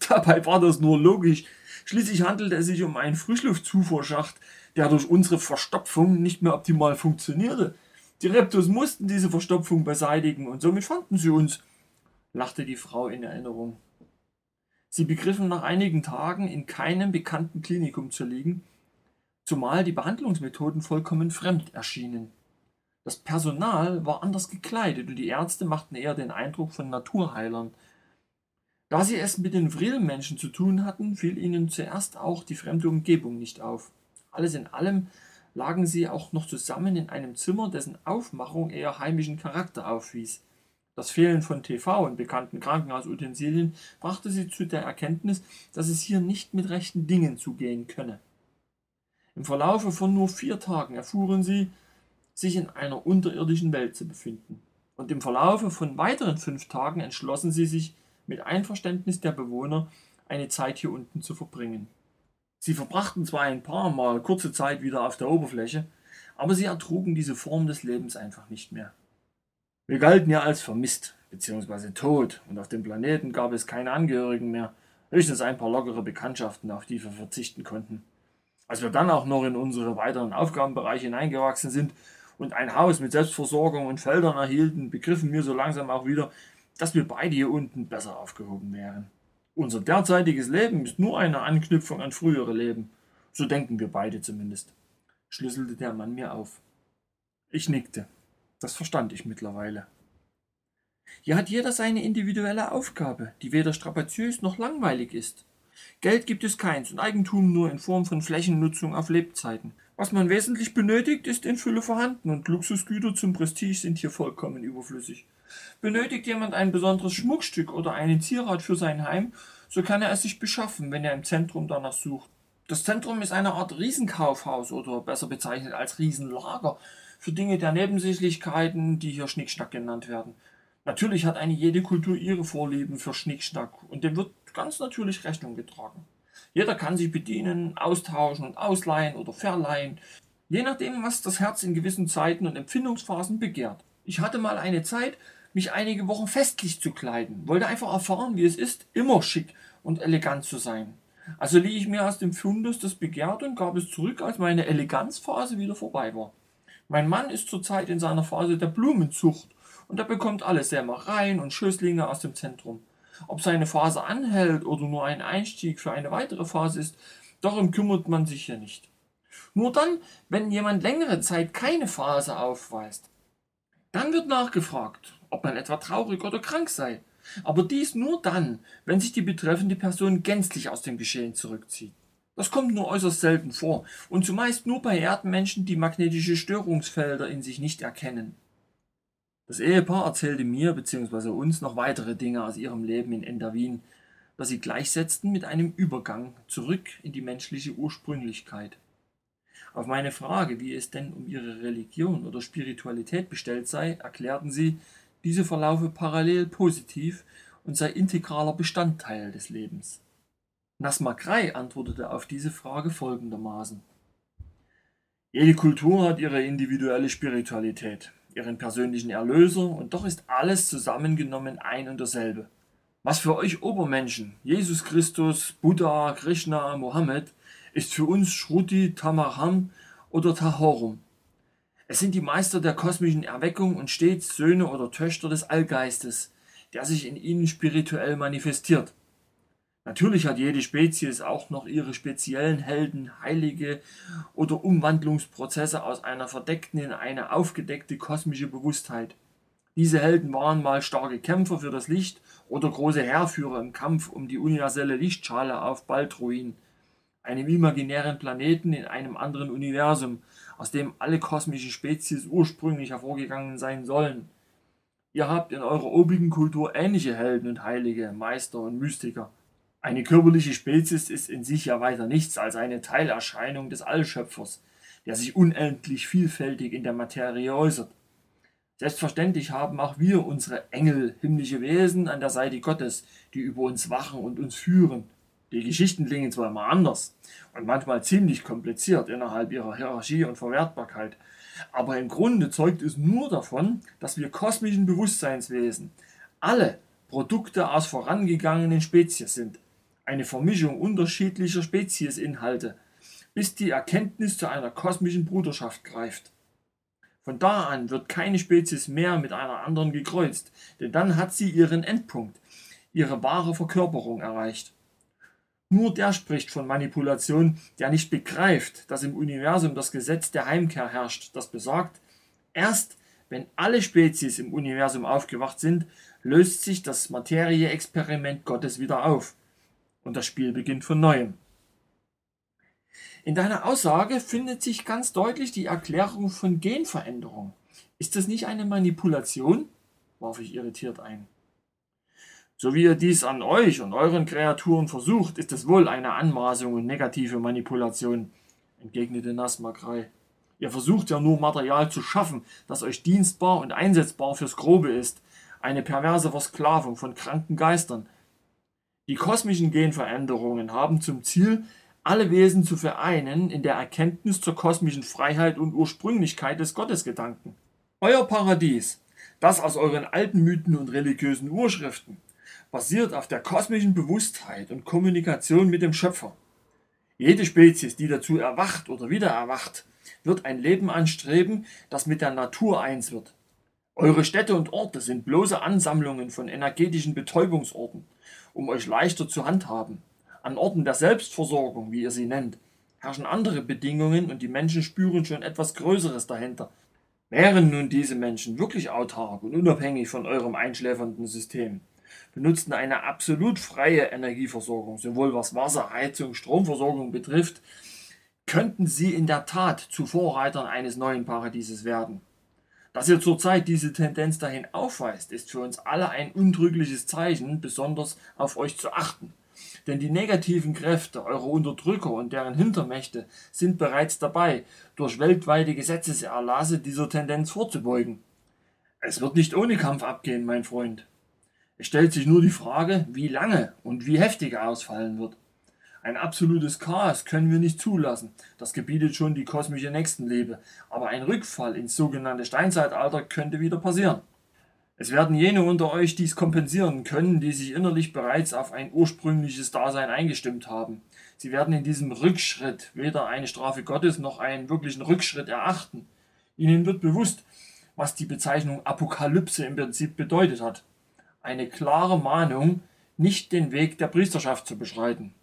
Dabei war das nur logisch. Schließlich handelte es sich um einen Frischluftzufuhrschacht, der durch unsere Verstopfung nicht mehr optimal funktionierte. Die Reptos mussten diese Verstopfung beseitigen und somit fanden sie uns lachte die Frau in Erinnerung. Sie begriffen nach einigen Tagen in keinem bekannten Klinikum zu liegen, zumal die Behandlungsmethoden vollkommen fremd erschienen. Das Personal war anders gekleidet und die Ärzte machten eher den Eindruck von Naturheilern. Da sie es mit den Vrillmenschen zu tun hatten, fiel ihnen zuerst auch die fremde Umgebung nicht auf. Alles in allem lagen sie auch noch zusammen in einem Zimmer, dessen Aufmachung eher heimischen Charakter aufwies. Das Fehlen von TV und bekannten Krankenhausutensilien brachte sie zu der Erkenntnis, dass es hier nicht mit rechten Dingen zugehen könne. Im Verlaufe von nur vier Tagen erfuhren sie, sich in einer unterirdischen Welt zu befinden. Und im Verlaufe von weiteren fünf Tagen entschlossen sie sich, mit Einverständnis der Bewohner eine Zeit hier unten zu verbringen. Sie verbrachten zwar ein paar Mal kurze Zeit wieder auf der Oberfläche, aber sie ertrugen diese Form des Lebens einfach nicht mehr. Wir galten ja als vermisst bzw. tot und auf dem Planeten gab es keine Angehörigen mehr, höchstens ein paar lockere Bekanntschaften, auf die wir verzichten konnten. Als wir dann auch noch in unsere weiteren Aufgabenbereiche hineingewachsen sind und ein Haus mit Selbstversorgung und Feldern erhielten, begriffen wir so langsam auch wieder, dass wir beide hier unten besser aufgehoben wären. Unser derzeitiges Leben ist nur eine Anknüpfung an frühere Leben. So denken wir beide zumindest, schlüsselte der Mann mir auf. Ich nickte. Das verstand ich mittlerweile. Hier hat jeder seine individuelle Aufgabe, die weder strapaziös noch langweilig ist. Geld gibt es keins und Eigentum nur in Form von Flächennutzung auf Lebzeiten. Was man wesentlich benötigt, ist in Fülle vorhanden und Luxusgüter zum Prestige sind hier vollkommen überflüssig. Benötigt jemand ein besonderes Schmuckstück oder einen Zierat für sein Heim, so kann er es sich beschaffen, wenn er im Zentrum danach sucht. Das Zentrum ist eine Art Riesenkaufhaus oder besser bezeichnet als Riesenlager für Dinge der Nebensächlichkeiten, die hier Schnickschnack genannt werden. Natürlich hat eine jede Kultur ihre Vorlieben für Schnickschnack und dem wird ganz natürlich Rechnung getragen. Jeder kann sich bedienen, austauschen und ausleihen oder verleihen, je nachdem, was das Herz in gewissen Zeiten und Empfindungsphasen begehrt. Ich hatte mal eine Zeit, mich einige Wochen festlich zu kleiden, wollte einfach erfahren, wie es ist, immer schick und elegant zu sein. Also lieh ich mir aus dem Fundus das Begehrt und gab es zurück, als meine Eleganzphase wieder vorbei war. Mein Mann ist zurzeit in seiner Phase der Blumenzucht und er bekommt alle Sämereien und Schößlinge aus dem Zentrum. Ob seine Phase anhält oder nur ein Einstieg für eine weitere Phase ist, darum kümmert man sich ja nicht. Nur dann, wenn jemand längere Zeit keine Phase aufweist, dann wird nachgefragt, ob man etwa traurig oder krank sei. Aber dies nur dann, wenn sich die betreffende Person gänzlich aus dem Geschehen zurückzieht. Das kommt nur äußerst selten vor und zumeist nur bei Erdmenschen, die magnetische Störungsfelder in sich nicht erkennen. Das Ehepaar erzählte mir bzw. uns noch weitere Dinge aus ihrem Leben in Endavin, das sie gleichsetzten mit einem Übergang zurück in die menschliche Ursprünglichkeit. Auf meine Frage, wie es denn um ihre Religion oder Spiritualität bestellt sei, erklärten sie, diese verlaufe parallel positiv und sei integraler Bestandteil des Lebens. Nasmakrei antwortete auf diese Frage folgendermaßen. Jede Kultur hat ihre individuelle Spiritualität. ihren persönlichen Erlöser und doch ist alles zusammengenommen ein und dasselbe. Was für euch Obermenschen, Jesus Christus, Buddha, Krishna, Mohammed, ist für uns Shruti, Tamarham oder Tahorum. Es sind die Meister der kosmischen Erweckung und stets Söhne oder Töchter des Allgeistes, der sich in ihnen spirituell manifestiert. Natürlich hat jede Spezies auch noch ihre speziellen Helden, Heilige oder Umwandlungsprozesse aus einer verdeckten in eine aufgedeckte kosmische Bewusstheit. Diese Helden waren mal starke Kämpfer für das Licht oder große Heerführer im Kampf um die universelle Lichtschale auf Baltruin, einem imaginären Planeten in einem anderen Universum, aus dem alle kosmischen Spezies ursprünglich hervorgegangen sein sollen. Ihr habt in eurer obigen Kultur ähnliche Helden und Heilige, Meister und Mystiker. Eine körperliche Spezies ist in sich ja weiter nichts als eine Teilerscheinung des Allschöpfers, der sich unendlich vielfältig in der Materie äußert. Selbstverständlich haben auch wir unsere Engel, himmlische Wesen an der Seite Gottes, die über uns wachen und uns führen. Die Geschichten klingen zwar immer anders und manchmal ziemlich kompliziert innerhalb ihrer Hierarchie und Verwertbarkeit, aber im Grunde zeugt es nur davon, dass wir kosmischen Bewusstseinswesen alle Produkte aus vorangegangenen Spezies sind eine Vermischung unterschiedlicher Speziesinhalte, bis die Erkenntnis zu einer kosmischen Bruderschaft greift. Von da an wird keine Spezies mehr mit einer anderen gekreuzt, denn dann hat sie ihren Endpunkt, ihre wahre Verkörperung erreicht. Nur der spricht von Manipulation, der nicht begreift, dass im Universum das Gesetz der Heimkehr herrscht, das besagt, erst wenn alle Spezies im Universum aufgewacht sind, löst sich das Materie-Experiment Gottes wieder auf und das Spiel beginnt von neuem. In deiner Aussage findet sich ganz deutlich die Erklärung von Genveränderung. Ist das nicht eine Manipulation? warf ich irritiert ein. So wie ihr dies an euch und euren Kreaturen versucht, ist es wohl eine Anmaßung und negative Manipulation, entgegnete Nasmakrei. Ihr versucht ja nur Material zu schaffen, das euch dienstbar und einsetzbar fürs Grobe ist, eine perverse Versklavung von kranken Geistern, die kosmischen Genveränderungen haben zum Ziel, alle Wesen zu vereinen in der Erkenntnis zur kosmischen Freiheit und Ursprünglichkeit des Gottesgedanken. Euer Paradies, das aus euren alten Mythen und religiösen Urschriften, basiert auf der kosmischen Bewusstheit und Kommunikation mit dem Schöpfer. Jede Spezies, die dazu erwacht oder wieder erwacht, wird ein Leben anstreben, das mit der Natur eins wird. Eure Städte und Orte sind bloße Ansammlungen von energetischen Betäubungsorten, um euch leichter zu handhaben. An Orten der Selbstversorgung, wie ihr sie nennt, herrschen andere Bedingungen und die Menschen spüren schon etwas Größeres dahinter. Wären nun diese Menschen wirklich autark und unabhängig von eurem einschläfernden System, benutzten eine absolut freie Energieversorgung, sowohl was Wasser, Heizung, Stromversorgung betrifft, könnten sie in der Tat zu Vorreitern eines neuen Paradieses werden. Dass ihr zurzeit diese Tendenz dahin aufweist, ist für uns alle ein untrügliches Zeichen, besonders auf euch zu achten. Denn die negativen Kräfte, eure Unterdrücker und deren Hintermächte sind bereits dabei, durch weltweite Gesetzeserlasse dieser Tendenz vorzubeugen. Es wird nicht ohne Kampf abgehen, mein Freund. Es stellt sich nur die Frage, wie lange und wie heftig er ausfallen wird. Ein absolutes Chaos können wir nicht zulassen. Das gebietet schon die kosmische Nächstenliebe. Aber ein Rückfall ins sogenannte Steinzeitalter könnte wieder passieren. Es werden jene unter euch dies kompensieren können, die sich innerlich bereits auf ein ursprüngliches Dasein eingestimmt haben. Sie werden in diesem Rückschritt weder eine Strafe Gottes noch einen wirklichen Rückschritt erachten. Ihnen wird bewusst, was die Bezeichnung Apokalypse im Prinzip bedeutet hat. Eine klare Mahnung, nicht den Weg der Priesterschaft zu beschreiten.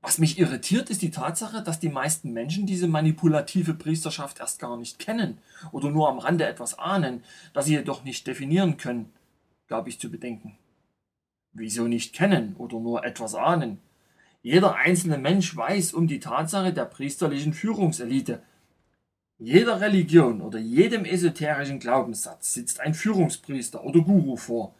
Was mich irritiert, ist die Tatsache, dass die meisten Menschen diese manipulative Priesterschaft erst gar nicht kennen oder nur am Rande etwas ahnen, das sie jedoch nicht definieren können, gab ich zu bedenken. Wieso nicht kennen oder nur etwas ahnen? Jeder einzelne Mensch weiß um die Tatsache der priesterlichen Führungselite. Jeder Religion oder jedem esoterischen Glaubenssatz sitzt ein Führungspriester oder Guru vor,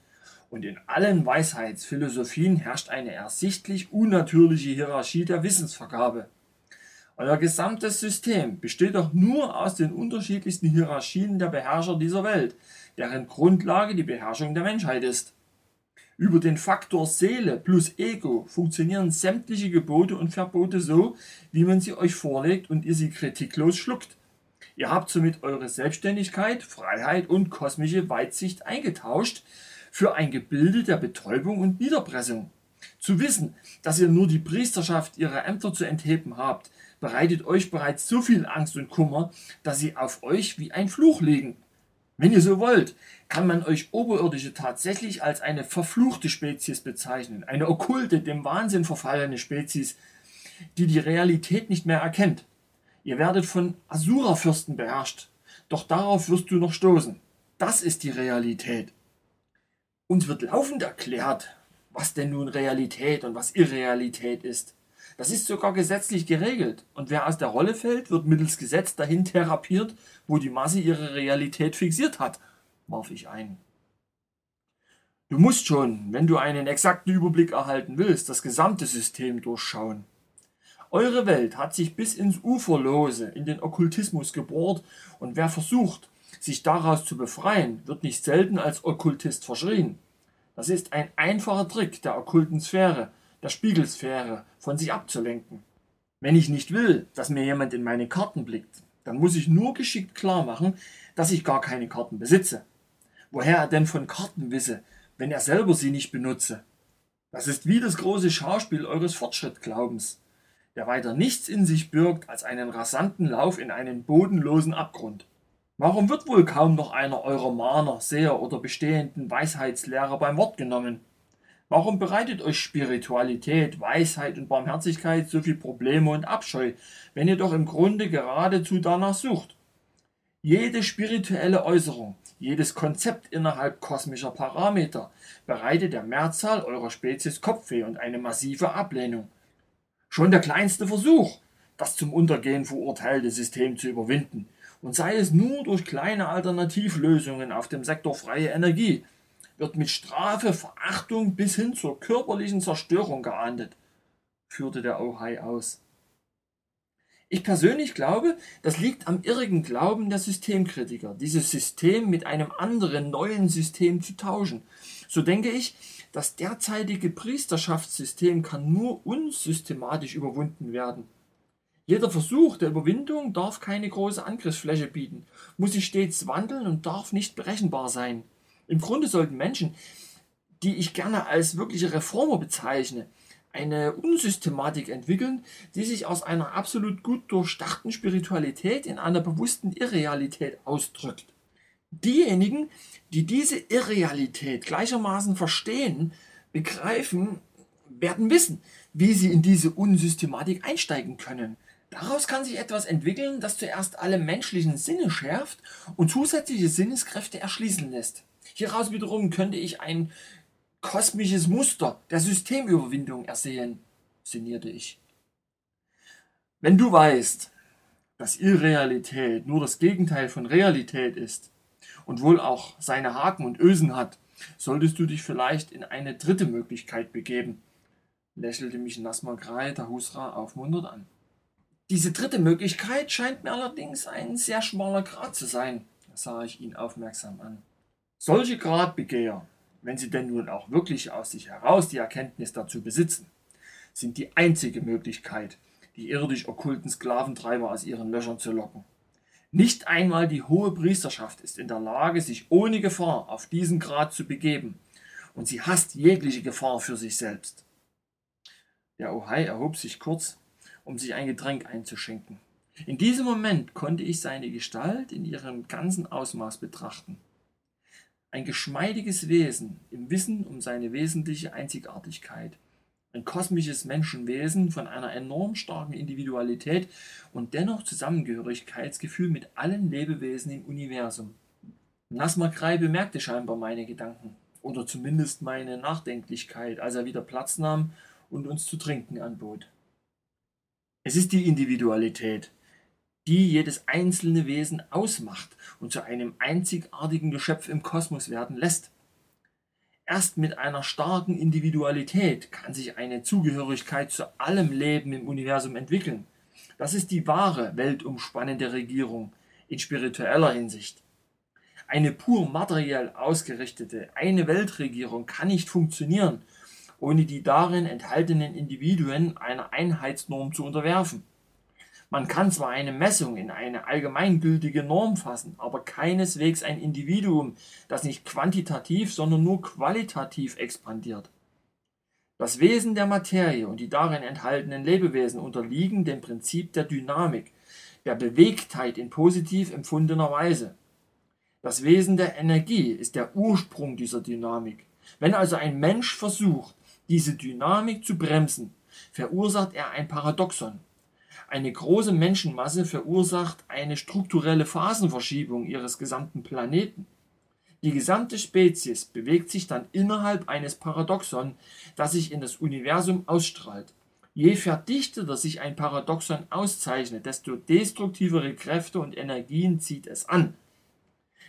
und in allen Weisheitsphilosophien herrscht eine ersichtlich unnatürliche Hierarchie der Wissensvergabe. Euer gesamtes System besteht doch nur aus den unterschiedlichsten Hierarchien der Beherrscher dieser Welt, deren Grundlage die Beherrschung der Menschheit ist. Über den Faktor Seele plus Ego funktionieren sämtliche Gebote und Verbote so, wie man sie euch vorlegt und ihr sie kritiklos schluckt. Ihr habt somit eure Selbstständigkeit, Freiheit und kosmische Weitsicht eingetauscht für ein Gebilde der Betäubung und Niederpressung. Zu wissen, dass ihr nur die Priesterschaft ihrer Ämter zu entheben habt, bereitet euch bereits so viel Angst und Kummer, dass sie auf euch wie ein Fluch liegen. Wenn ihr so wollt, kann man euch Oberirdische tatsächlich als eine verfluchte Spezies bezeichnen, eine okkulte, dem Wahnsinn verfallene Spezies, die die Realität nicht mehr erkennt. Ihr werdet von Asura-Fürsten beherrscht, doch darauf wirst du noch stoßen. Das ist die Realität. Uns wird laufend erklärt, was denn nun Realität und was Irrealität ist. Das ist sogar gesetzlich geregelt. Und wer aus der Rolle fällt, wird mittels Gesetz dahin therapiert, wo die Masse ihre Realität fixiert hat, warf ich ein. Du musst schon, wenn du einen exakten Überblick erhalten willst, das gesamte System durchschauen. Eure Welt hat sich bis ins Uferlose in den Okkultismus gebohrt und wer versucht, sich daraus zu befreien, wird nicht selten als Okkultist verschrien. Das ist ein einfacher Trick der okkulten Sphäre, der Spiegelsphäre, von sich abzulenken. Wenn ich nicht will, dass mir jemand in meine Karten blickt, dann muss ich nur geschickt klar machen, dass ich gar keine Karten besitze. Woher er denn von Karten wisse, wenn er selber sie nicht benutze? Das ist wie das große Schauspiel eures Fortschrittglaubens, der weiter nichts in sich birgt als einen rasanten Lauf in einen bodenlosen Abgrund. Warum wird wohl kaum noch einer eurer Mahner, Seher oder bestehenden Weisheitslehrer beim Wort genommen? Warum bereitet euch Spiritualität, Weisheit und Barmherzigkeit so viel Probleme und Abscheu, wenn ihr doch im Grunde geradezu danach sucht? Jede spirituelle Äußerung, jedes Konzept innerhalb kosmischer Parameter bereitet der Mehrzahl eurer Spezies Kopfweh und eine massive Ablehnung. Schon der kleinste Versuch, das zum Untergehen verurteilte System zu überwinden, und sei es nur durch kleine Alternativlösungen auf dem Sektor freie Energie, wird mit Strafe, Verachtung bis hin zur körperlichen Zerstörung geahndet, führte der Ohai aus. Ich persönlich glaube, das liegt am irrigen Glauben der Systemkritiker, dieses System mit einem anderen neuen System zu tauschen. So denke ich, das derzeitige Priesterschaftssystem kann nur unsystematisch überwunden werden. Jeder Versuch der Überwindung darf keine große Angriffsfläche bieten, muss sich stets wandeln und darf nicht berechenbar sein. Im Grunde sollten Menschen, die ich gerne als wirkliche Reformer bezeichne, eine Unsystematik entwickeln, die sich aus einer absolut gut durchdachten Spiritualität in einer bewussten Irrealität ausdrückt. Diejenigen, die diese Irrealität gleichermaßen verstehen, begreifen, werden wissen, wie sie in diese Unsystematik einsteigen können. Daraus kann sich etwas entwickeln, das zuerst alle menschlichen Sinne schärft und zusätzliche Sinneskräfte erschließen lässt. Hieraus wiederum könnte ich ein kosmisches Muster der Systemüberwindung ersehen, sinnierte ich. Wenn du weißt, dass Irrealität nur das Gegenteil von Realität ist und wohl auch seine Haken und Ösen hat, solltest du dich vielleicht in eine dritte Möglichkeit begeben, lächelte mich Nasma Grai Husra aufmunternd an. Diese dritte Möglichkeit scheint mir allerdings ein sehr schmaler Grad zu sein, sah ich ihn aufmerksam an. Solche Gradbegehr, wenn sie denn nun auch wirklich aus sich heraus die Erkenntnis dazu besitzen, sind die einzige Möglichkeit, die irdisch okkulten Sklaventreiber aus ihren Löchern zu locken. Nicht einmal die hohe Priesterschaft ist in der Lage, sich ohne Gefahr auf diesen Grad zu begeben, und sie hasst jegliche Gefahr für sich selbst. Der Ohai erhob sich kurz, um sich ein Getränk einzuschenken. In diesem Moment konnte ich seine Gestalt in ihrem ganzen Ausmaß betrachten ein geschmeidiges Wesen im Wissen um seine wesentliche Einzigartigkeit, ein kosmisches Menschenwesen von einer enorm starken Individualität und dennoch Zusammengehörigkeitsgefühl mit allen Lebewesen im Universum. Nasma Krei bemerkte scheinbar meine Gedanken oder zumindest meine Nachdenklichkeit, als er wieder Platz nahm und uns zu trinken anbot. Es ist die Individualität, die jedes einzelne Wesen ausmacht und zu einem einzigartigen Geschöpf im Kosmos werden lässt. Erst mit einer starken Individualität kann sich eine Zugehörigkeit zu allem Leben im Universum entwickeln. Das ist die wahre weltumspannende Regierung in spiritueller Hinsicht. Eine pur materiell ausgerichtete eine Weltregierung kann nicht funktionieren, ohne die darin enthaltenen Individuen einer Einheitsnorm zu unterwerfen. Man kann zwar eine Messung in eine allgemeingültige Norm fassen, aber keineswegs ein Individuum, das nicht quantitativ, sondern nur qualitativ expandiert. Das Wesen der Materie und die darin enthaltenen Lebewesen unterliegen dem Prinzip der Dynamik, der Bewegtheit in positiv empfundener Weise. Das Wesen der Energie ist der Ursprung dieser Dynamik. Wenn also ein Mensch versucht, diese Dynamik zu bremsen, verursacht er ein Paradoxon. Eine große Menschenmasse verursacht eine strukturelle Phasenverschiebung ihres gesamten Planeten. Die gesamte Spezies bewegt sich dann innerhalb eines Paradoxon, das sich in das Universum ausstrahlt. Je verdichteter sich ein Paradoxon auszeichnet, desto destruktivere Kräfte und Energien zieht es an.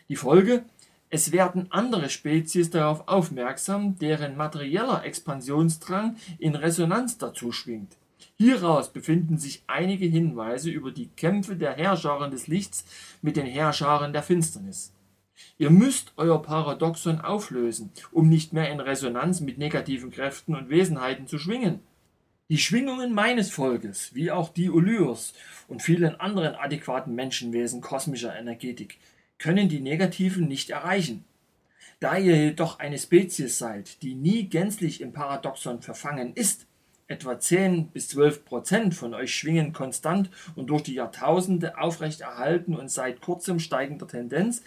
Die Folge? Es werden andere Spezies darauf aufmerksam, deren materieller Expansionsdrang in Resonanz dazu schwingt. Hieraus befinden sich einige Hinweise über die Kämpfe der Herrscharen des Lichts mit den Herrscharen der Finsternis. Ihr müsst euer Paradoxon auflösen, um nicht mehr in Resonanz mit negativen Kräften und Wesenheiten zu schwingen. Die Schwingungen meines Volkes, wie auch die Olyrs und vielen anderen adäquaten Menschenwesen kosmischer Energetik, können die negativen nicht erreichen. Da ihr jedoch eine Spezies seid, die nie gänzlich im Paradoxon verfangen ist, etwa 10 bis 12 Prozent von euch schwingen konstant und durch die Jahrtausende aufrechterhalten und seit kurzem steigender Tendenz,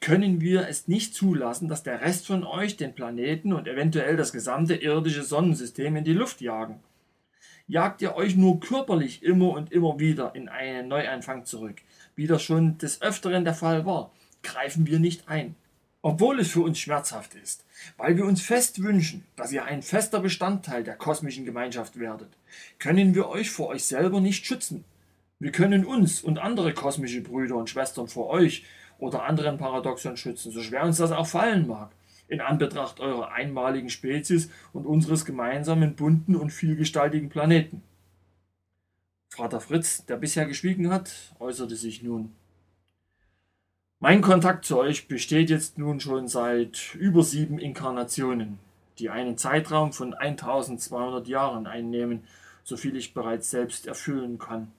können wir es nicht zulassen, dass der Rest von euch den Planeten und eventuell das gesamte irdische Sonnensystem in die Luft jagen. Jagt ihr euch nur körperlich immer und immer wieder in einen Neuanfang zurück, wie das schon des Öfteren der Fall war, greifen wir nicht ein. Obwohl es für uns schmerzhaft ist, weil wir uns fest wünschen, dass ihr ein fester Bestandteil der kosmischen Gemeinschaft werdet, können wir euch vor euch selber nicht schützen. Wir können uns und andere kosmische Brüder und Schwestern vor euch oder anderen Paradoxon schützen, so schwer uns das auch fallen mag, in Anbetracht eurer einmaligen Spezies und unseres gemeinsamen bunten und vielgestaltigen Planeten. Vater Fritz, der bisher geschwiegen hat, äußerte sich nun. Mein Kontakt zu euch besteht jetzt nun schon seit über sieben Inkarnationen, die einen Zeitraum von 1200 Jahren einnehmen, so viel ich bereits selbst erfüllen kann.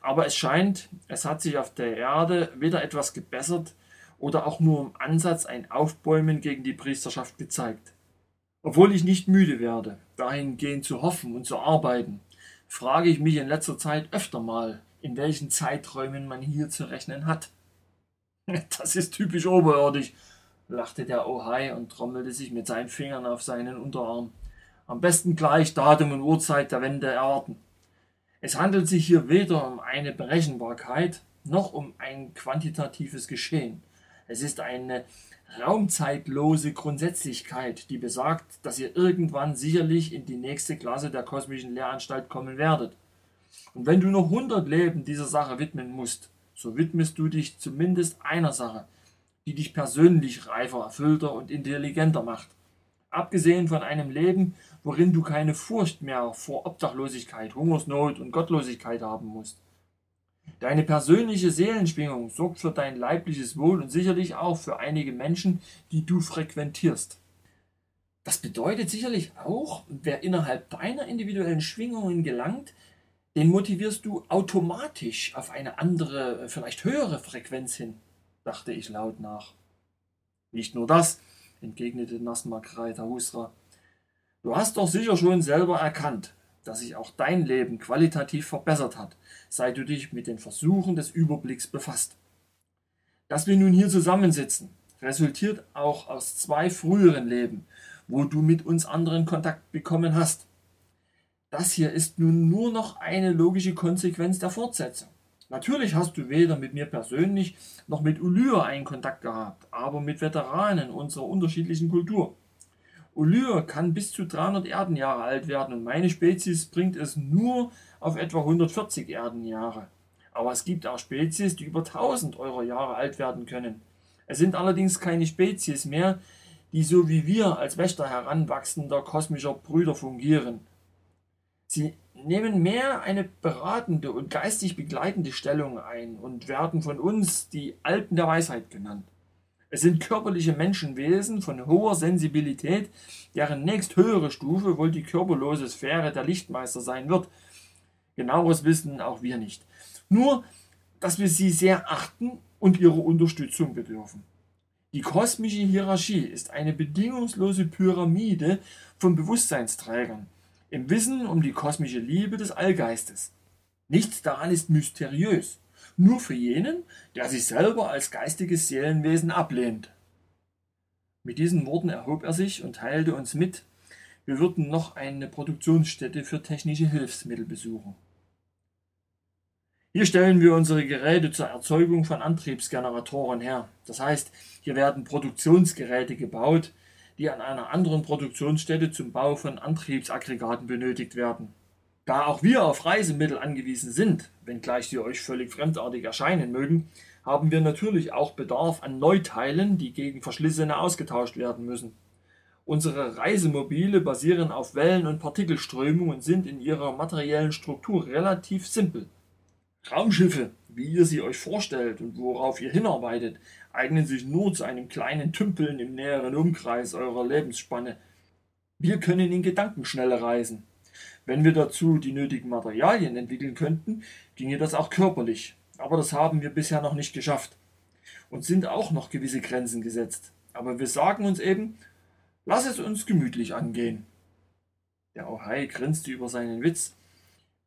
Aber es scheint, es hat sich auf der Erde weder etwas gebessert oder auch nur im Ansatz ein Aufbäumen gegen die Priesterschaft gezeigt. Obwohl ich nicht müde werde, dahingehend zu hoffen und zu arbeiten, frage ich mich in letzter Zeit öfter mal, in welchen Zeiträumen man hier zu rechnen hat. Das ist typisch oberirdisch, lachte der Ohai und trommelte sich mit seinen Fingern auf seinen Unterarm. Am besten gleich Datum und Uhrzeit der Wende erwarten. Es handelt sich hier weder um eine Berechenbarkeit noch um ein quantitatives Geschehen. Es ist eine raumzeitlose Grundsätzlichkeit, die besagt, dass ihr irgendwann sicherlich in die nächste Klasse der kosmischen Lehranstalt kommen werdet. Und wenn du noch hundert Leben dieser Sache widmen musst, so widmest du dich zumindest einer Sache, die dich persönlich reifer, erfüllter und intelligenter macht. Abgesehen von einem Leben, worin du keine Furcht mehr vor Obdachlosigkeit, Hungersnot und Gottlosigkeit haben musst. Deine persönliche Seelenschwingung sorgt für dein leibliches Wohl und sicherlich auch für einige Menschen, die du frequentierst. Das bedeutet sicherlich auch, wer innerhalb deiner individuellen Schwingungen gelangt, den motivierst du automatisch auf eine andere, vielleicht höhere Frequenz hin, dachte ich laut nach. Nicht nur das, entgegnete Nasmak Reiter Husra. Du hast doch sicher schon selber erkannt, dass sich auch dein Leben qualitativ verbessert hat, seit du dich mit den Versuchen des Überblicks befasst. Dass wir nun hier zusammensitzen, resultiert auch aus zwei früheren Leben, wo du mit uns anderen Kontakt bekommen hast. Das hier ist nun nur noch eine logische Konsequenz der Fortsetzung. Natürlich hast du weder mit mir persönlich noch mit Ulyr einen Kontakt gehabt, aber mit Veteranen unserer unterschiedlichen Kultur. Ulyr kann bis zu 300 Erdenjahre alt werden und meine Spezies bringt es nur auf etwa 140 Erdenjahre. Aber es gibt auch Spezies, die über 1000 Euro Jahre alt werden können. Es sind allerdings keine Spezies mehr, die so wie wir als Wächter heranwachsender kosmischer Brüder fungieren. Sie nehmen mehr eine beratende und geistig begleitende Stellung ein und werden von uns die Alten der Weisheit genannt. Es sind körperliche Menschenwesen von hoher Sensibilität, deren nächsthöhere Stufe wohl die körperlose Sphäre der Lichtmeister sein wird. Genaueres wissen auch wir nicht. Nur, dass wir sie sehr achten und ihre Unterstützung bedürfen. Die kosmische Hierarchie ist eine bedingungslose Pyramide von Bewusstseinsträgern im Wissen um die kosmische Liebe des Allgeistes. Nichts daran ist mysteriös, nur für jenen, der sich selber als geistiges Seelenwesen ablehnt. Mit diesen Worten erhob er sich und teilte uns mit, wir würden noch eine Produktionsstätte für technische Hilfsmittel besuchen. Hier stellen wir unsere Geräte zur Erzeugung von Antriebsgeneratoren her. Das heißt, hier werden Produktionsgeräte gebaut, die an einer anderen Produktionsstätte zum Bau von Antriebsaggregaten benötigt werden. Da auch wir auf Reisemittel angewiesen sind, wenngleich sie euch völlig fremdartig erscheinen mögen, haben wir natürlich auch Bedarf an Neuteilen, die gegen Verschlissene ausgetauscht werden müssen. Unsere Reisemobile basieren auf Wellen- und Partikelströmung und sind in ihrer materiellen Struktur relativ simpel. Raumschiffe, wie ihr sie euch vorstellt und worauf ihr hinarbeitet, eignen sich nur zu einem kleinen Tümpeln im näheren Umkreis eurer Lebensspanne. Wir können in Gedankenschnelle reisen. Wenn wir dazu die nötigen Materialien entwickeln könnten, ginge das auch körperlich. Aber das haben wir bisher noch nicht geschafft. Und sind auch noch gewisse Grenzen gesetzt. Aber wir sagen uns eben, lass es uns gemütlich angehen. Der Ohai grinste über seinen Witz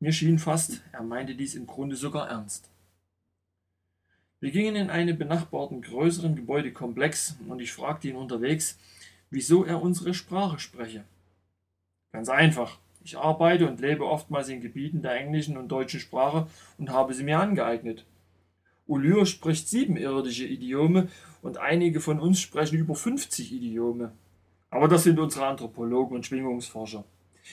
mir schien fast, er meinte dies im Grunde sogar ernst. Wir gingen in einen benachbarten größeren Gebäudekomplex und ich fragte ihn unterwegs, wieso er unsere Sprache spreche. Ganz einfach. Ich arbeite und lebe oftmals in Gebieten der englischen und deutschen Sprache und habe sie mir angeeignet. Ulyr spricht sieben irdische Idiome und einige von uns sprechen über 50 Idiome. Aber das sind unsere Anthropologen und Schwingungsforscher.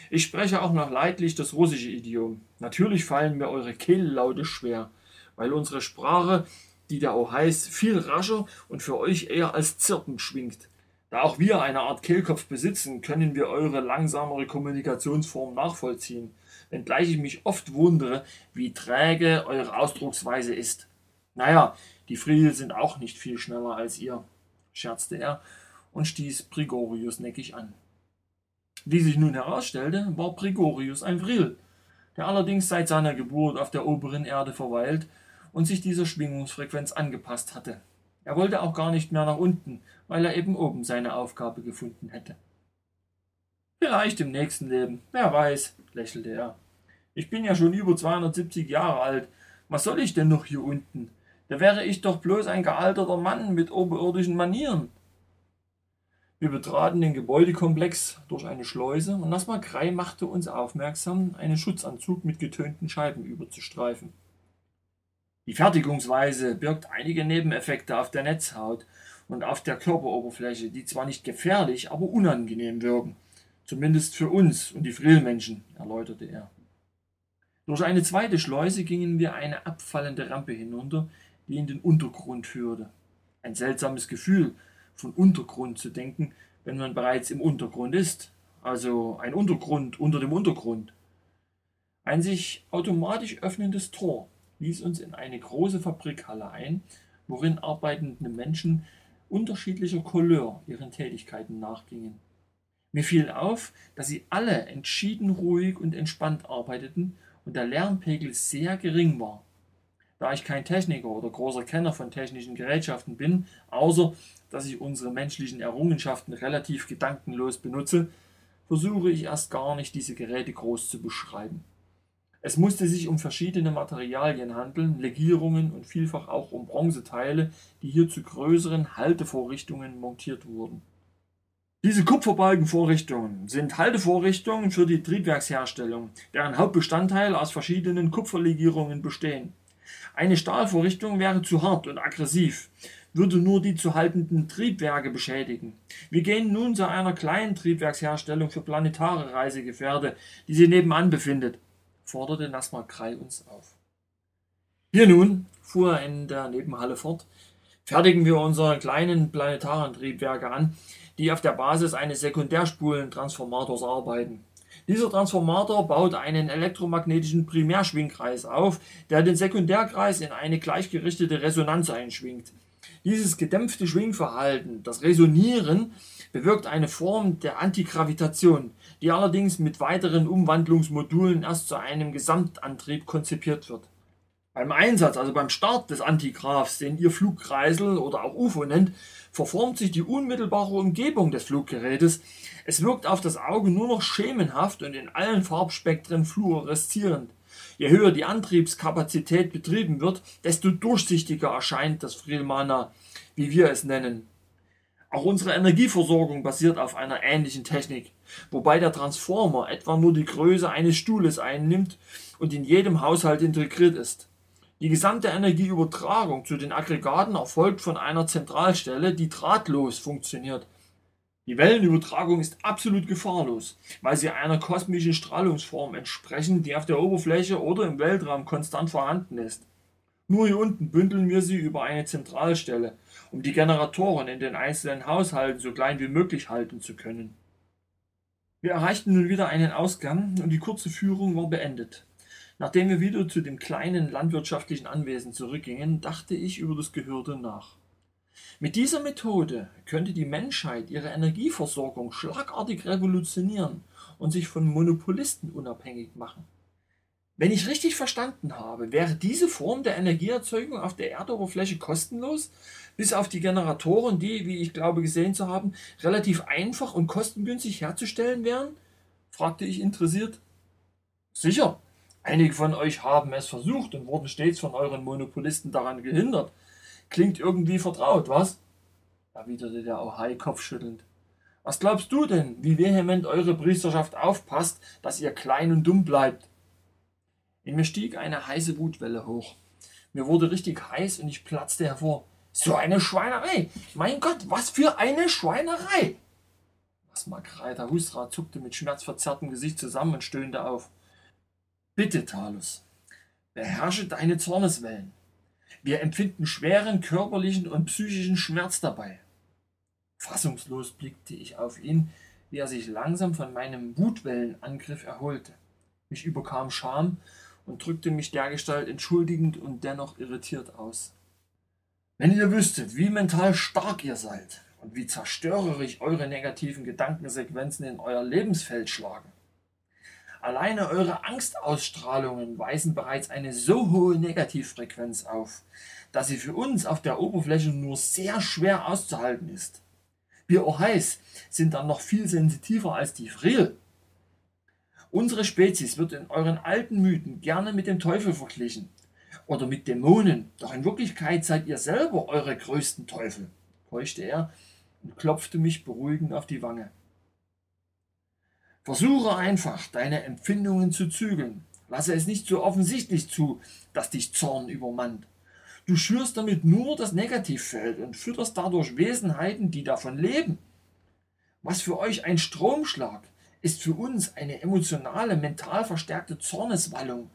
Ich spreche auch noch leidlich das russische Idiom. Natürlich fallen mir eure Kehllaute schwer, weil unsere Sprache, die der auch heißt, viel rascher und für euch eher als Zirpen schwingt. Da auch wir eine Art Kehlkopf besitzen, können wir eure langsamere Kommunikationsform nachvollziehen, wenngleich ich mich oft wundere, wie träge eure Ausdrucksweise ist. Naja, die Friedel sind auch nicht viel schneller als ihr, scherzte er und stieß Prigorius neckig an. Wie sich nun herausstellte, war Prigorius ein Vril, der allerdings seit seiner Geburt auf der oberen Erde verweilt und sich dieser Schwingungsfrequenz angepasst hatte. Er wollte auch gar nicht mehr nach unten, weil er eben oben seine Aufgabe gefunden hätte. Vielleicht im nächsten Leben, wer weiß, lächelte er. Ich bin ja schon über 270 Jahre alt. Was soll ich denn noch hier unten? Da wäre ich doch bloß ein gealterter Mann mit oberirdischen Manieren. Wir betraten den Gebäudekomplex durch eine Schleuse und Nasma Krei machte uns aufmerksam, einen Schutzanzug mit getönten Scheiben überzustreifen. Die Fertigungsweise birgt einige Nebeneffekte auf der Netzhaut und auf der Körperoberfläche, die zwar nicht gefährlich, aber unangenehm wirken. Zumindest für uns und die Frillmenschen, erläuterte er. Durch eine zweite Schleuse gingen wir eine abfallende Rampe hinunter, die in den Untergrund führte. Ein seltsames Gefühl, von Untergrund zu denken, wenn man bereits im Untergrund ist. Also ein Untergrund unter dem Untergrund. Ein sich automatisch öffnendes Tor ließ uns in eine große Fabrikhalle ein, worin arbeitende Menschen unterschiedlicher Couleur ihren Tätigkeiten nachgingen. Mir fiel auf, dass sie alle entschieden ruhig und entspannt arbeiteten und der Lärmpegel sehr gering war. Da ich kein Techniker oder großer Kenner von technischen Gerätschaften bin, außer dass ich unsere menschlichen Errungenschaften relativ gedankenlos benutze, versuche ich erst gar nicht, diese Geräte groß zu beschreiben. Es musste sich um verschiedene Materialien handeln, Legierungen und vielfach auch um Bronzeteile, die hier zu größeren Haltevorrichtungen montiert wurden. Diese Kupferbalkenvorrichtungen sind Haltevorrichtungen für die Triebwerksherstellung, deren Hauptbestandteile aus verschiedenen Kupferlegierungen bestehen. Eine Stahlvorrichtung wäre zu hart und aggressiv, würde nur die zu haltenden Triebwerke beschädigen. Wir gehen nun zu einer kleinen Triebwerksherstellung für planetare Reisegefährte, die sich nebenan befindet, forderte Nasmar Krei uns auf. Hier nun, fuhr er in der Nebenhalle fort, fertigen wir unsere kleinen planetaren Triebwerke an, die auf der Basis eines Sekundärspulentransformators arbeiten. Dieser Transformator baut einen elektromagnetischen Primärschwingkreis auf, der den Sekundärkreis in eine gleichgerichtete Resonanz einschwingt. Dieses gedämpfte Schwingverhalten, das Resonieren, bewirkt eine Form der Antigravitation, die allerdings mit weiteren Umwandlungsmodulen erst zu einem Gesamtantrieb konzipiert wird. Beim Einsatz, also beim Start des Antigrafs, den ihr Flugkreisel oder auch UFO nennt, verformt sich die unmittelbare Umgebung des Fluggerätes. Es wirkt auf das Auge nur noch schemenhaft und in allen Farbspektren fluoreszierend. Je höher die Antriebskapazität betrieben wird, desto durchsichtiger erscheint das Frilmana, wie wir es nennen. Auch unsere Energieversorgung basiert auf einer ähnlichen Technik, wobei der Transformer etwa nur die Größe eines Stuhles einnimmt und in jedem Haushalt integriert ist. Die gesamte Energieübertragung zu den Aggregaten erfolgt von einer Zentralstelle, die drahtlos funktioniert. Die Wellenübertragung ist absolut gefahrlos, weil sie einer kosmischen Strahlungsform entsprechen, die auf der Oberfläche oder im Weltraum konstant vorhanden ist. Nur hier unten bündeln wir sie über eine Zentralstelle, um die Generatoren in den einzelnen Haushalten so klein wie möglich halten zu können. Wir erreichten nun wieder einen Ausgang und die kurze Führung war beendet. Nachdem wir wieder zu dem kleinen landwirtschaftlichen Anwesen zurückgingen, dachte ich über das Gehörte nach. Mit dieser Methode könnte die Menschheit ihre Energieversorgung schlagartig revolutionieren und sich von Monopolisten unabhängig machen. Wenn ich richtig verstanden habe, wäre diese Form der Energieerzeugung auf der Erdoberfläche kostenlos, bis auf die Generatoren, die, wie ich glaube gesehen zu haben, relativ einfach und kostengünstig herzustellen wären? fragte ich interessiert. Sicher, Einige von euch haben es versucht und wurden stets von euren Monopolisten daran gehindert. Klingt irgendwie vertraut, was? erwiderte der Ohai kopfschüttelnd. Was glaubst du denn, wie vehement eure Priesterschaft aufpasst, dass ihr klein und dumm bleibt? In mir stieg eine heiße Wutwelle hoch. Mir wurde richtig heiß und ich platzte hervor. So eine Schweinerei! Mein Gott, was für eine Schweinerei! Was Margreiter Husra zuckte mit schmerzverzerrtem Gesicht zusammen und stöhnte auf. Bitte, Talus, beherrsche deine Zorneswellen. Wir empfinden schweren körperlichen und psychischen Schmerz dabei. Fassungslos blickte ich auf ihn, wie er sich langsam von meinem Wutwellenangriff erholte. Mich überkam Scham und drückte mich dergestalt entschuldigend und dennoch irritiert aus. Wenn ihr wüsstet, wie mental stark ihr seid und wie zerstörerisch eure negativen Gedankensequenzen in euer Lebensfeld schlagen, Alleine eure Angstausstrahlungen weisen bereits eine so hohe Negativfrequenz auf, dass sie für uns auf der Oberfläche nur sehr schwer auszuhalten ist. Wir Ohais sind dann noch viel sensitiver als die Vril. Unsere Spezies wird in euren alten Mythen gerne mit dem Teufel verglichen oder mit Dämonen, doch in Wirklichkeit seid ihr selber eure größten Teufel, keuchte er und klopfte mich beruhigend auf die Wange. Versuche einfach, deine Empfindungen zu zügeln. Lasse es nicht so offensichtlich zu, dass dich Zorn übermannt. Du schürst damit nur das Negativfeld und fütterst dadurch Wesenheiten, die davon leben. Was für euch ein Stromschlag ist für uns eine emotionale, mental verstärkte Zorneswallung.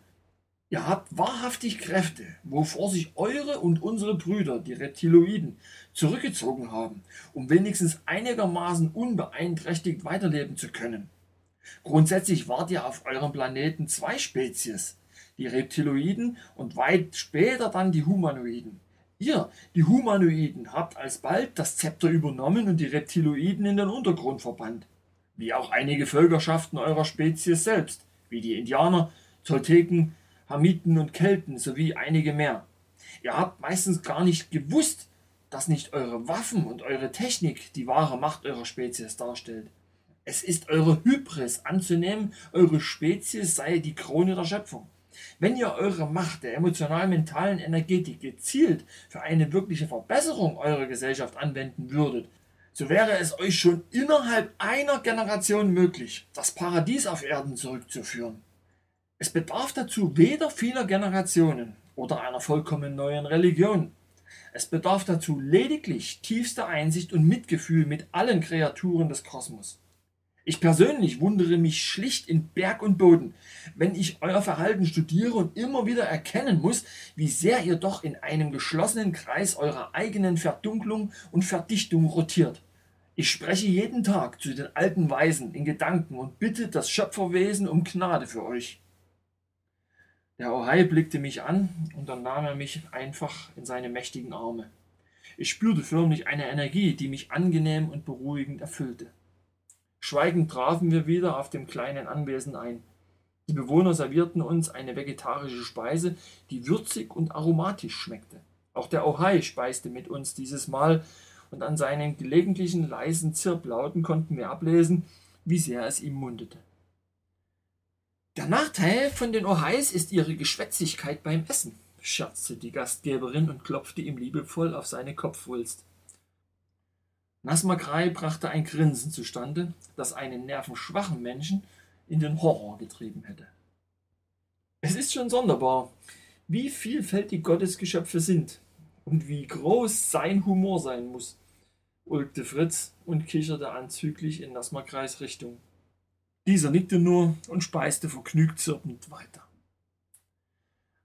Ihr habt wahrhaftig Kräfte, wovor sich eure und unsere Brüder, die Reptiloiden, zurückgezogen haben, um wenigstens einigermaßen unbeeinträchtigt weiterleben zu können. Grundsätzlich wart ihr auf eurem Planeten zwei Spezies, die Reptiloiden und weit später dann die Humanoiden. Ihr, die Humanoiden, habt alsbald das Zepter übernommen und die Reptiloiden in den Untergrund verbannt. Wie auch einige Völkerschaften eurer Spezies selbst, wie die Indianer, Tolteken, Hamiten und Kelten sowie einige mehr. Ihr habt meistens gar nicht gewusst, dass nicht eure Waffen und eure Technik die wahre Macht eurer Spezies darstellt. Es ist eure Hybris anzunehmen, eure Spezies sei die Krone der Schöpfung. Wenn ihr eure Macht der emotional-mentalen Energetik gezielt für eine wirkliche Verbesserung eurer Gesellschaft anwenden würdet, so wäre es euch schon innerhalb einer Generation möglich, das Paradies auf Erden zurückzuführen. Es bedarf dazu weder vieler Generationen oder einer vollkommen neuen Religion. Es bedarf dazu lediglich tiefster Einsicht und Mitgefühl mit allen Kreaturen des Kosmos. Ich persönlich wundere mich schlicht in Berg und Boden, wenn ich euer Verhalten studiere und immer wieder erkennen muss, wie sehr ihr doch in einem geschlossenen Kreis eurer eigenen Verdunklung und Verdichtung rotiert. Ich spreche jeden Tag zu den alten Weisen in Gedanken und bitte das Schöpferwesen um Gnade für euch. Der Ohai blickte mich an und dann nahm er mich einfach in seine mächtigen Arme. Ich spürte förmlich eine Energie, die mich angenehm und beruhigend erfüllte. Schweigend trafen wir wieder auf dem kleinen Anwesen ein. Die Bewohner servierten uns eine vegetarische Speise, die würzig und aromatisch schmeckte. Auch der Ohai speiste mit uns dieses Mal, und an seinen gelegentlichen leisen Zirplauten konnten wir ablesen, wie sehr es ihm mundete. Der Nachteil von den Ohais ist ihre Geschwätzigkeit beim Essen, scherzte die Gastgeberin und klopfte ihm liebevoll auf seine Kopfwulst. Nasmakrei brachte ein Grinsen zustande, das einen nervenschwachen Menschen in den Horror getrieben hätte. Es ist schon sonderbar, wie vielfältig Gottes Geschöpfe sind und wie groß sein Humor sein muss, ulkte Fritz und kicherte anzüglich in Nasmakreis Richtung. Dieser nickte nur und speiste vergnügt zirpend weiter.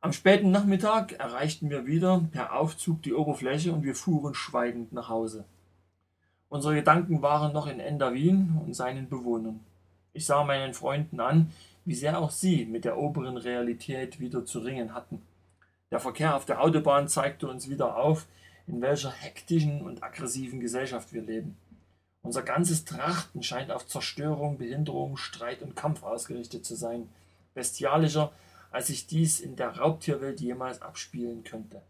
Am späten Nachmittag erreichten wir wieder per Aufzug die Oberfläche und wir fuhren schweigend nach Hause. Unsere Gedanken waren noch in Endavin und seinen Bewohnern. Ich sah meinen Freunden an, wie sehr auch sie mit der oberen Realität wieder zu ringen hatten. Der Verkehr auf der Autobahn zeigte uns wieder auf, in welcher hektischen und aggressiven Gesellschaft wir leben. Unser ganzes Trachten scheint auf Zerstörung, Behinderung, Streit und Kampf ausgerichtet zu sein, bestialischer, als sich dies in der Raubtierwelt jemals abspielen könnte.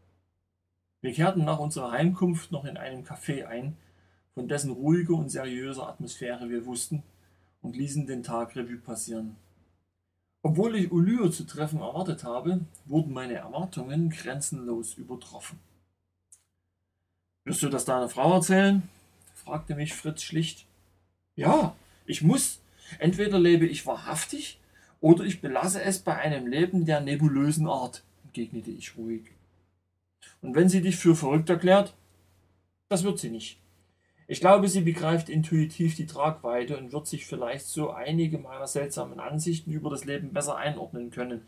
Wir kehrten nach unserer Heimkunft noch in einem Café ein, von dessen ruhiger und seriöser Atmosphäre wir wussten, und ließen den Tag Revue passieren. Obwohl ich Ulyo zu treffen erwartet habe, wurden meine Erwartungen grenzenlos übertroffen. Wirst du das deiner Frau erzählen? fragte mich Fritz schlicht. Ja, ich muss. Entweder lebe ich wahrhaftig oder ich belasse es bei einem Leben der nebulösen Art, entgegnete ich ruhig. Und wenn sie dich für verrückt erklärt? Das wird sie nicht. Ich glaube, sie begreift intuitiv die Tragweite und wird sich vielleicht so einige meiner seltsamen Ansichten über das Leben besser einordnen können.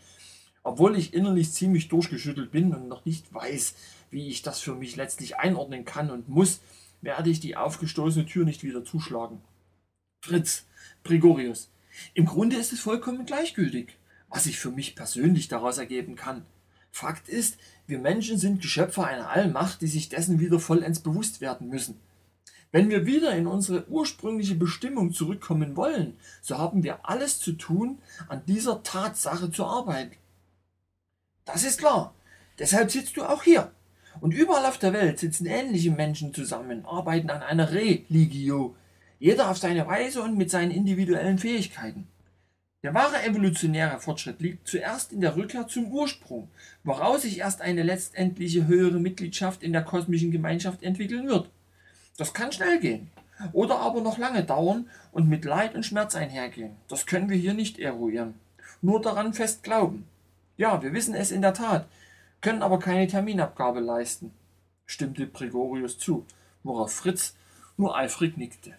Obwohl ich innerlich ziemlich durchgeschüttelt bin und noch nicht weiß, wie ich das für mich letztlich einordnen kann und muss, werde ich die aufgestoßene Tür nicht wieder zuschlagen. Fritz, Gregorius, im Grunde ist es vollkommen gleichgültig, was sich für mich persönlich daraus ergeben kann. Fakt ist, wir Menschen sind Geschöpfe einer Allmacht, die sich dessen wieder vollends bewusst werden müssen. Wenn wir wieder in unsere ursprüngliche Bestimmung zurückkommen wollen, so haben wir alles zu tun, an dieser Tatsache zu arbeiten. Das ist klar. Deshalb sitzt du auch hier. Und überall auf der Welt sitzen ähnliche Menschen zusammen, arbeiten an einer Religio, jeder auf seine Weise und mit seinen individuellen Fähigkeiten. Der wahre evolutionäre Fortschritt liegt zuerst in der Rückkehr zum Ursprung, woraus sich erst eine letztendliche höhere Mitgliedschaft in der kosmischen Gemeinschaft entwickeln wird. Das kann schnell gehen. Oder aber noch lange dauern und mit Leid und Schmerz einhergehen. Das können wir hier nicht eruieren. Nur daran fest glauben. Ja, wir wissen es in der Tat, können aber keine Terminabgabe leisten, stimmte Gregorius zu, worauf Fritz nur eifrig nickte.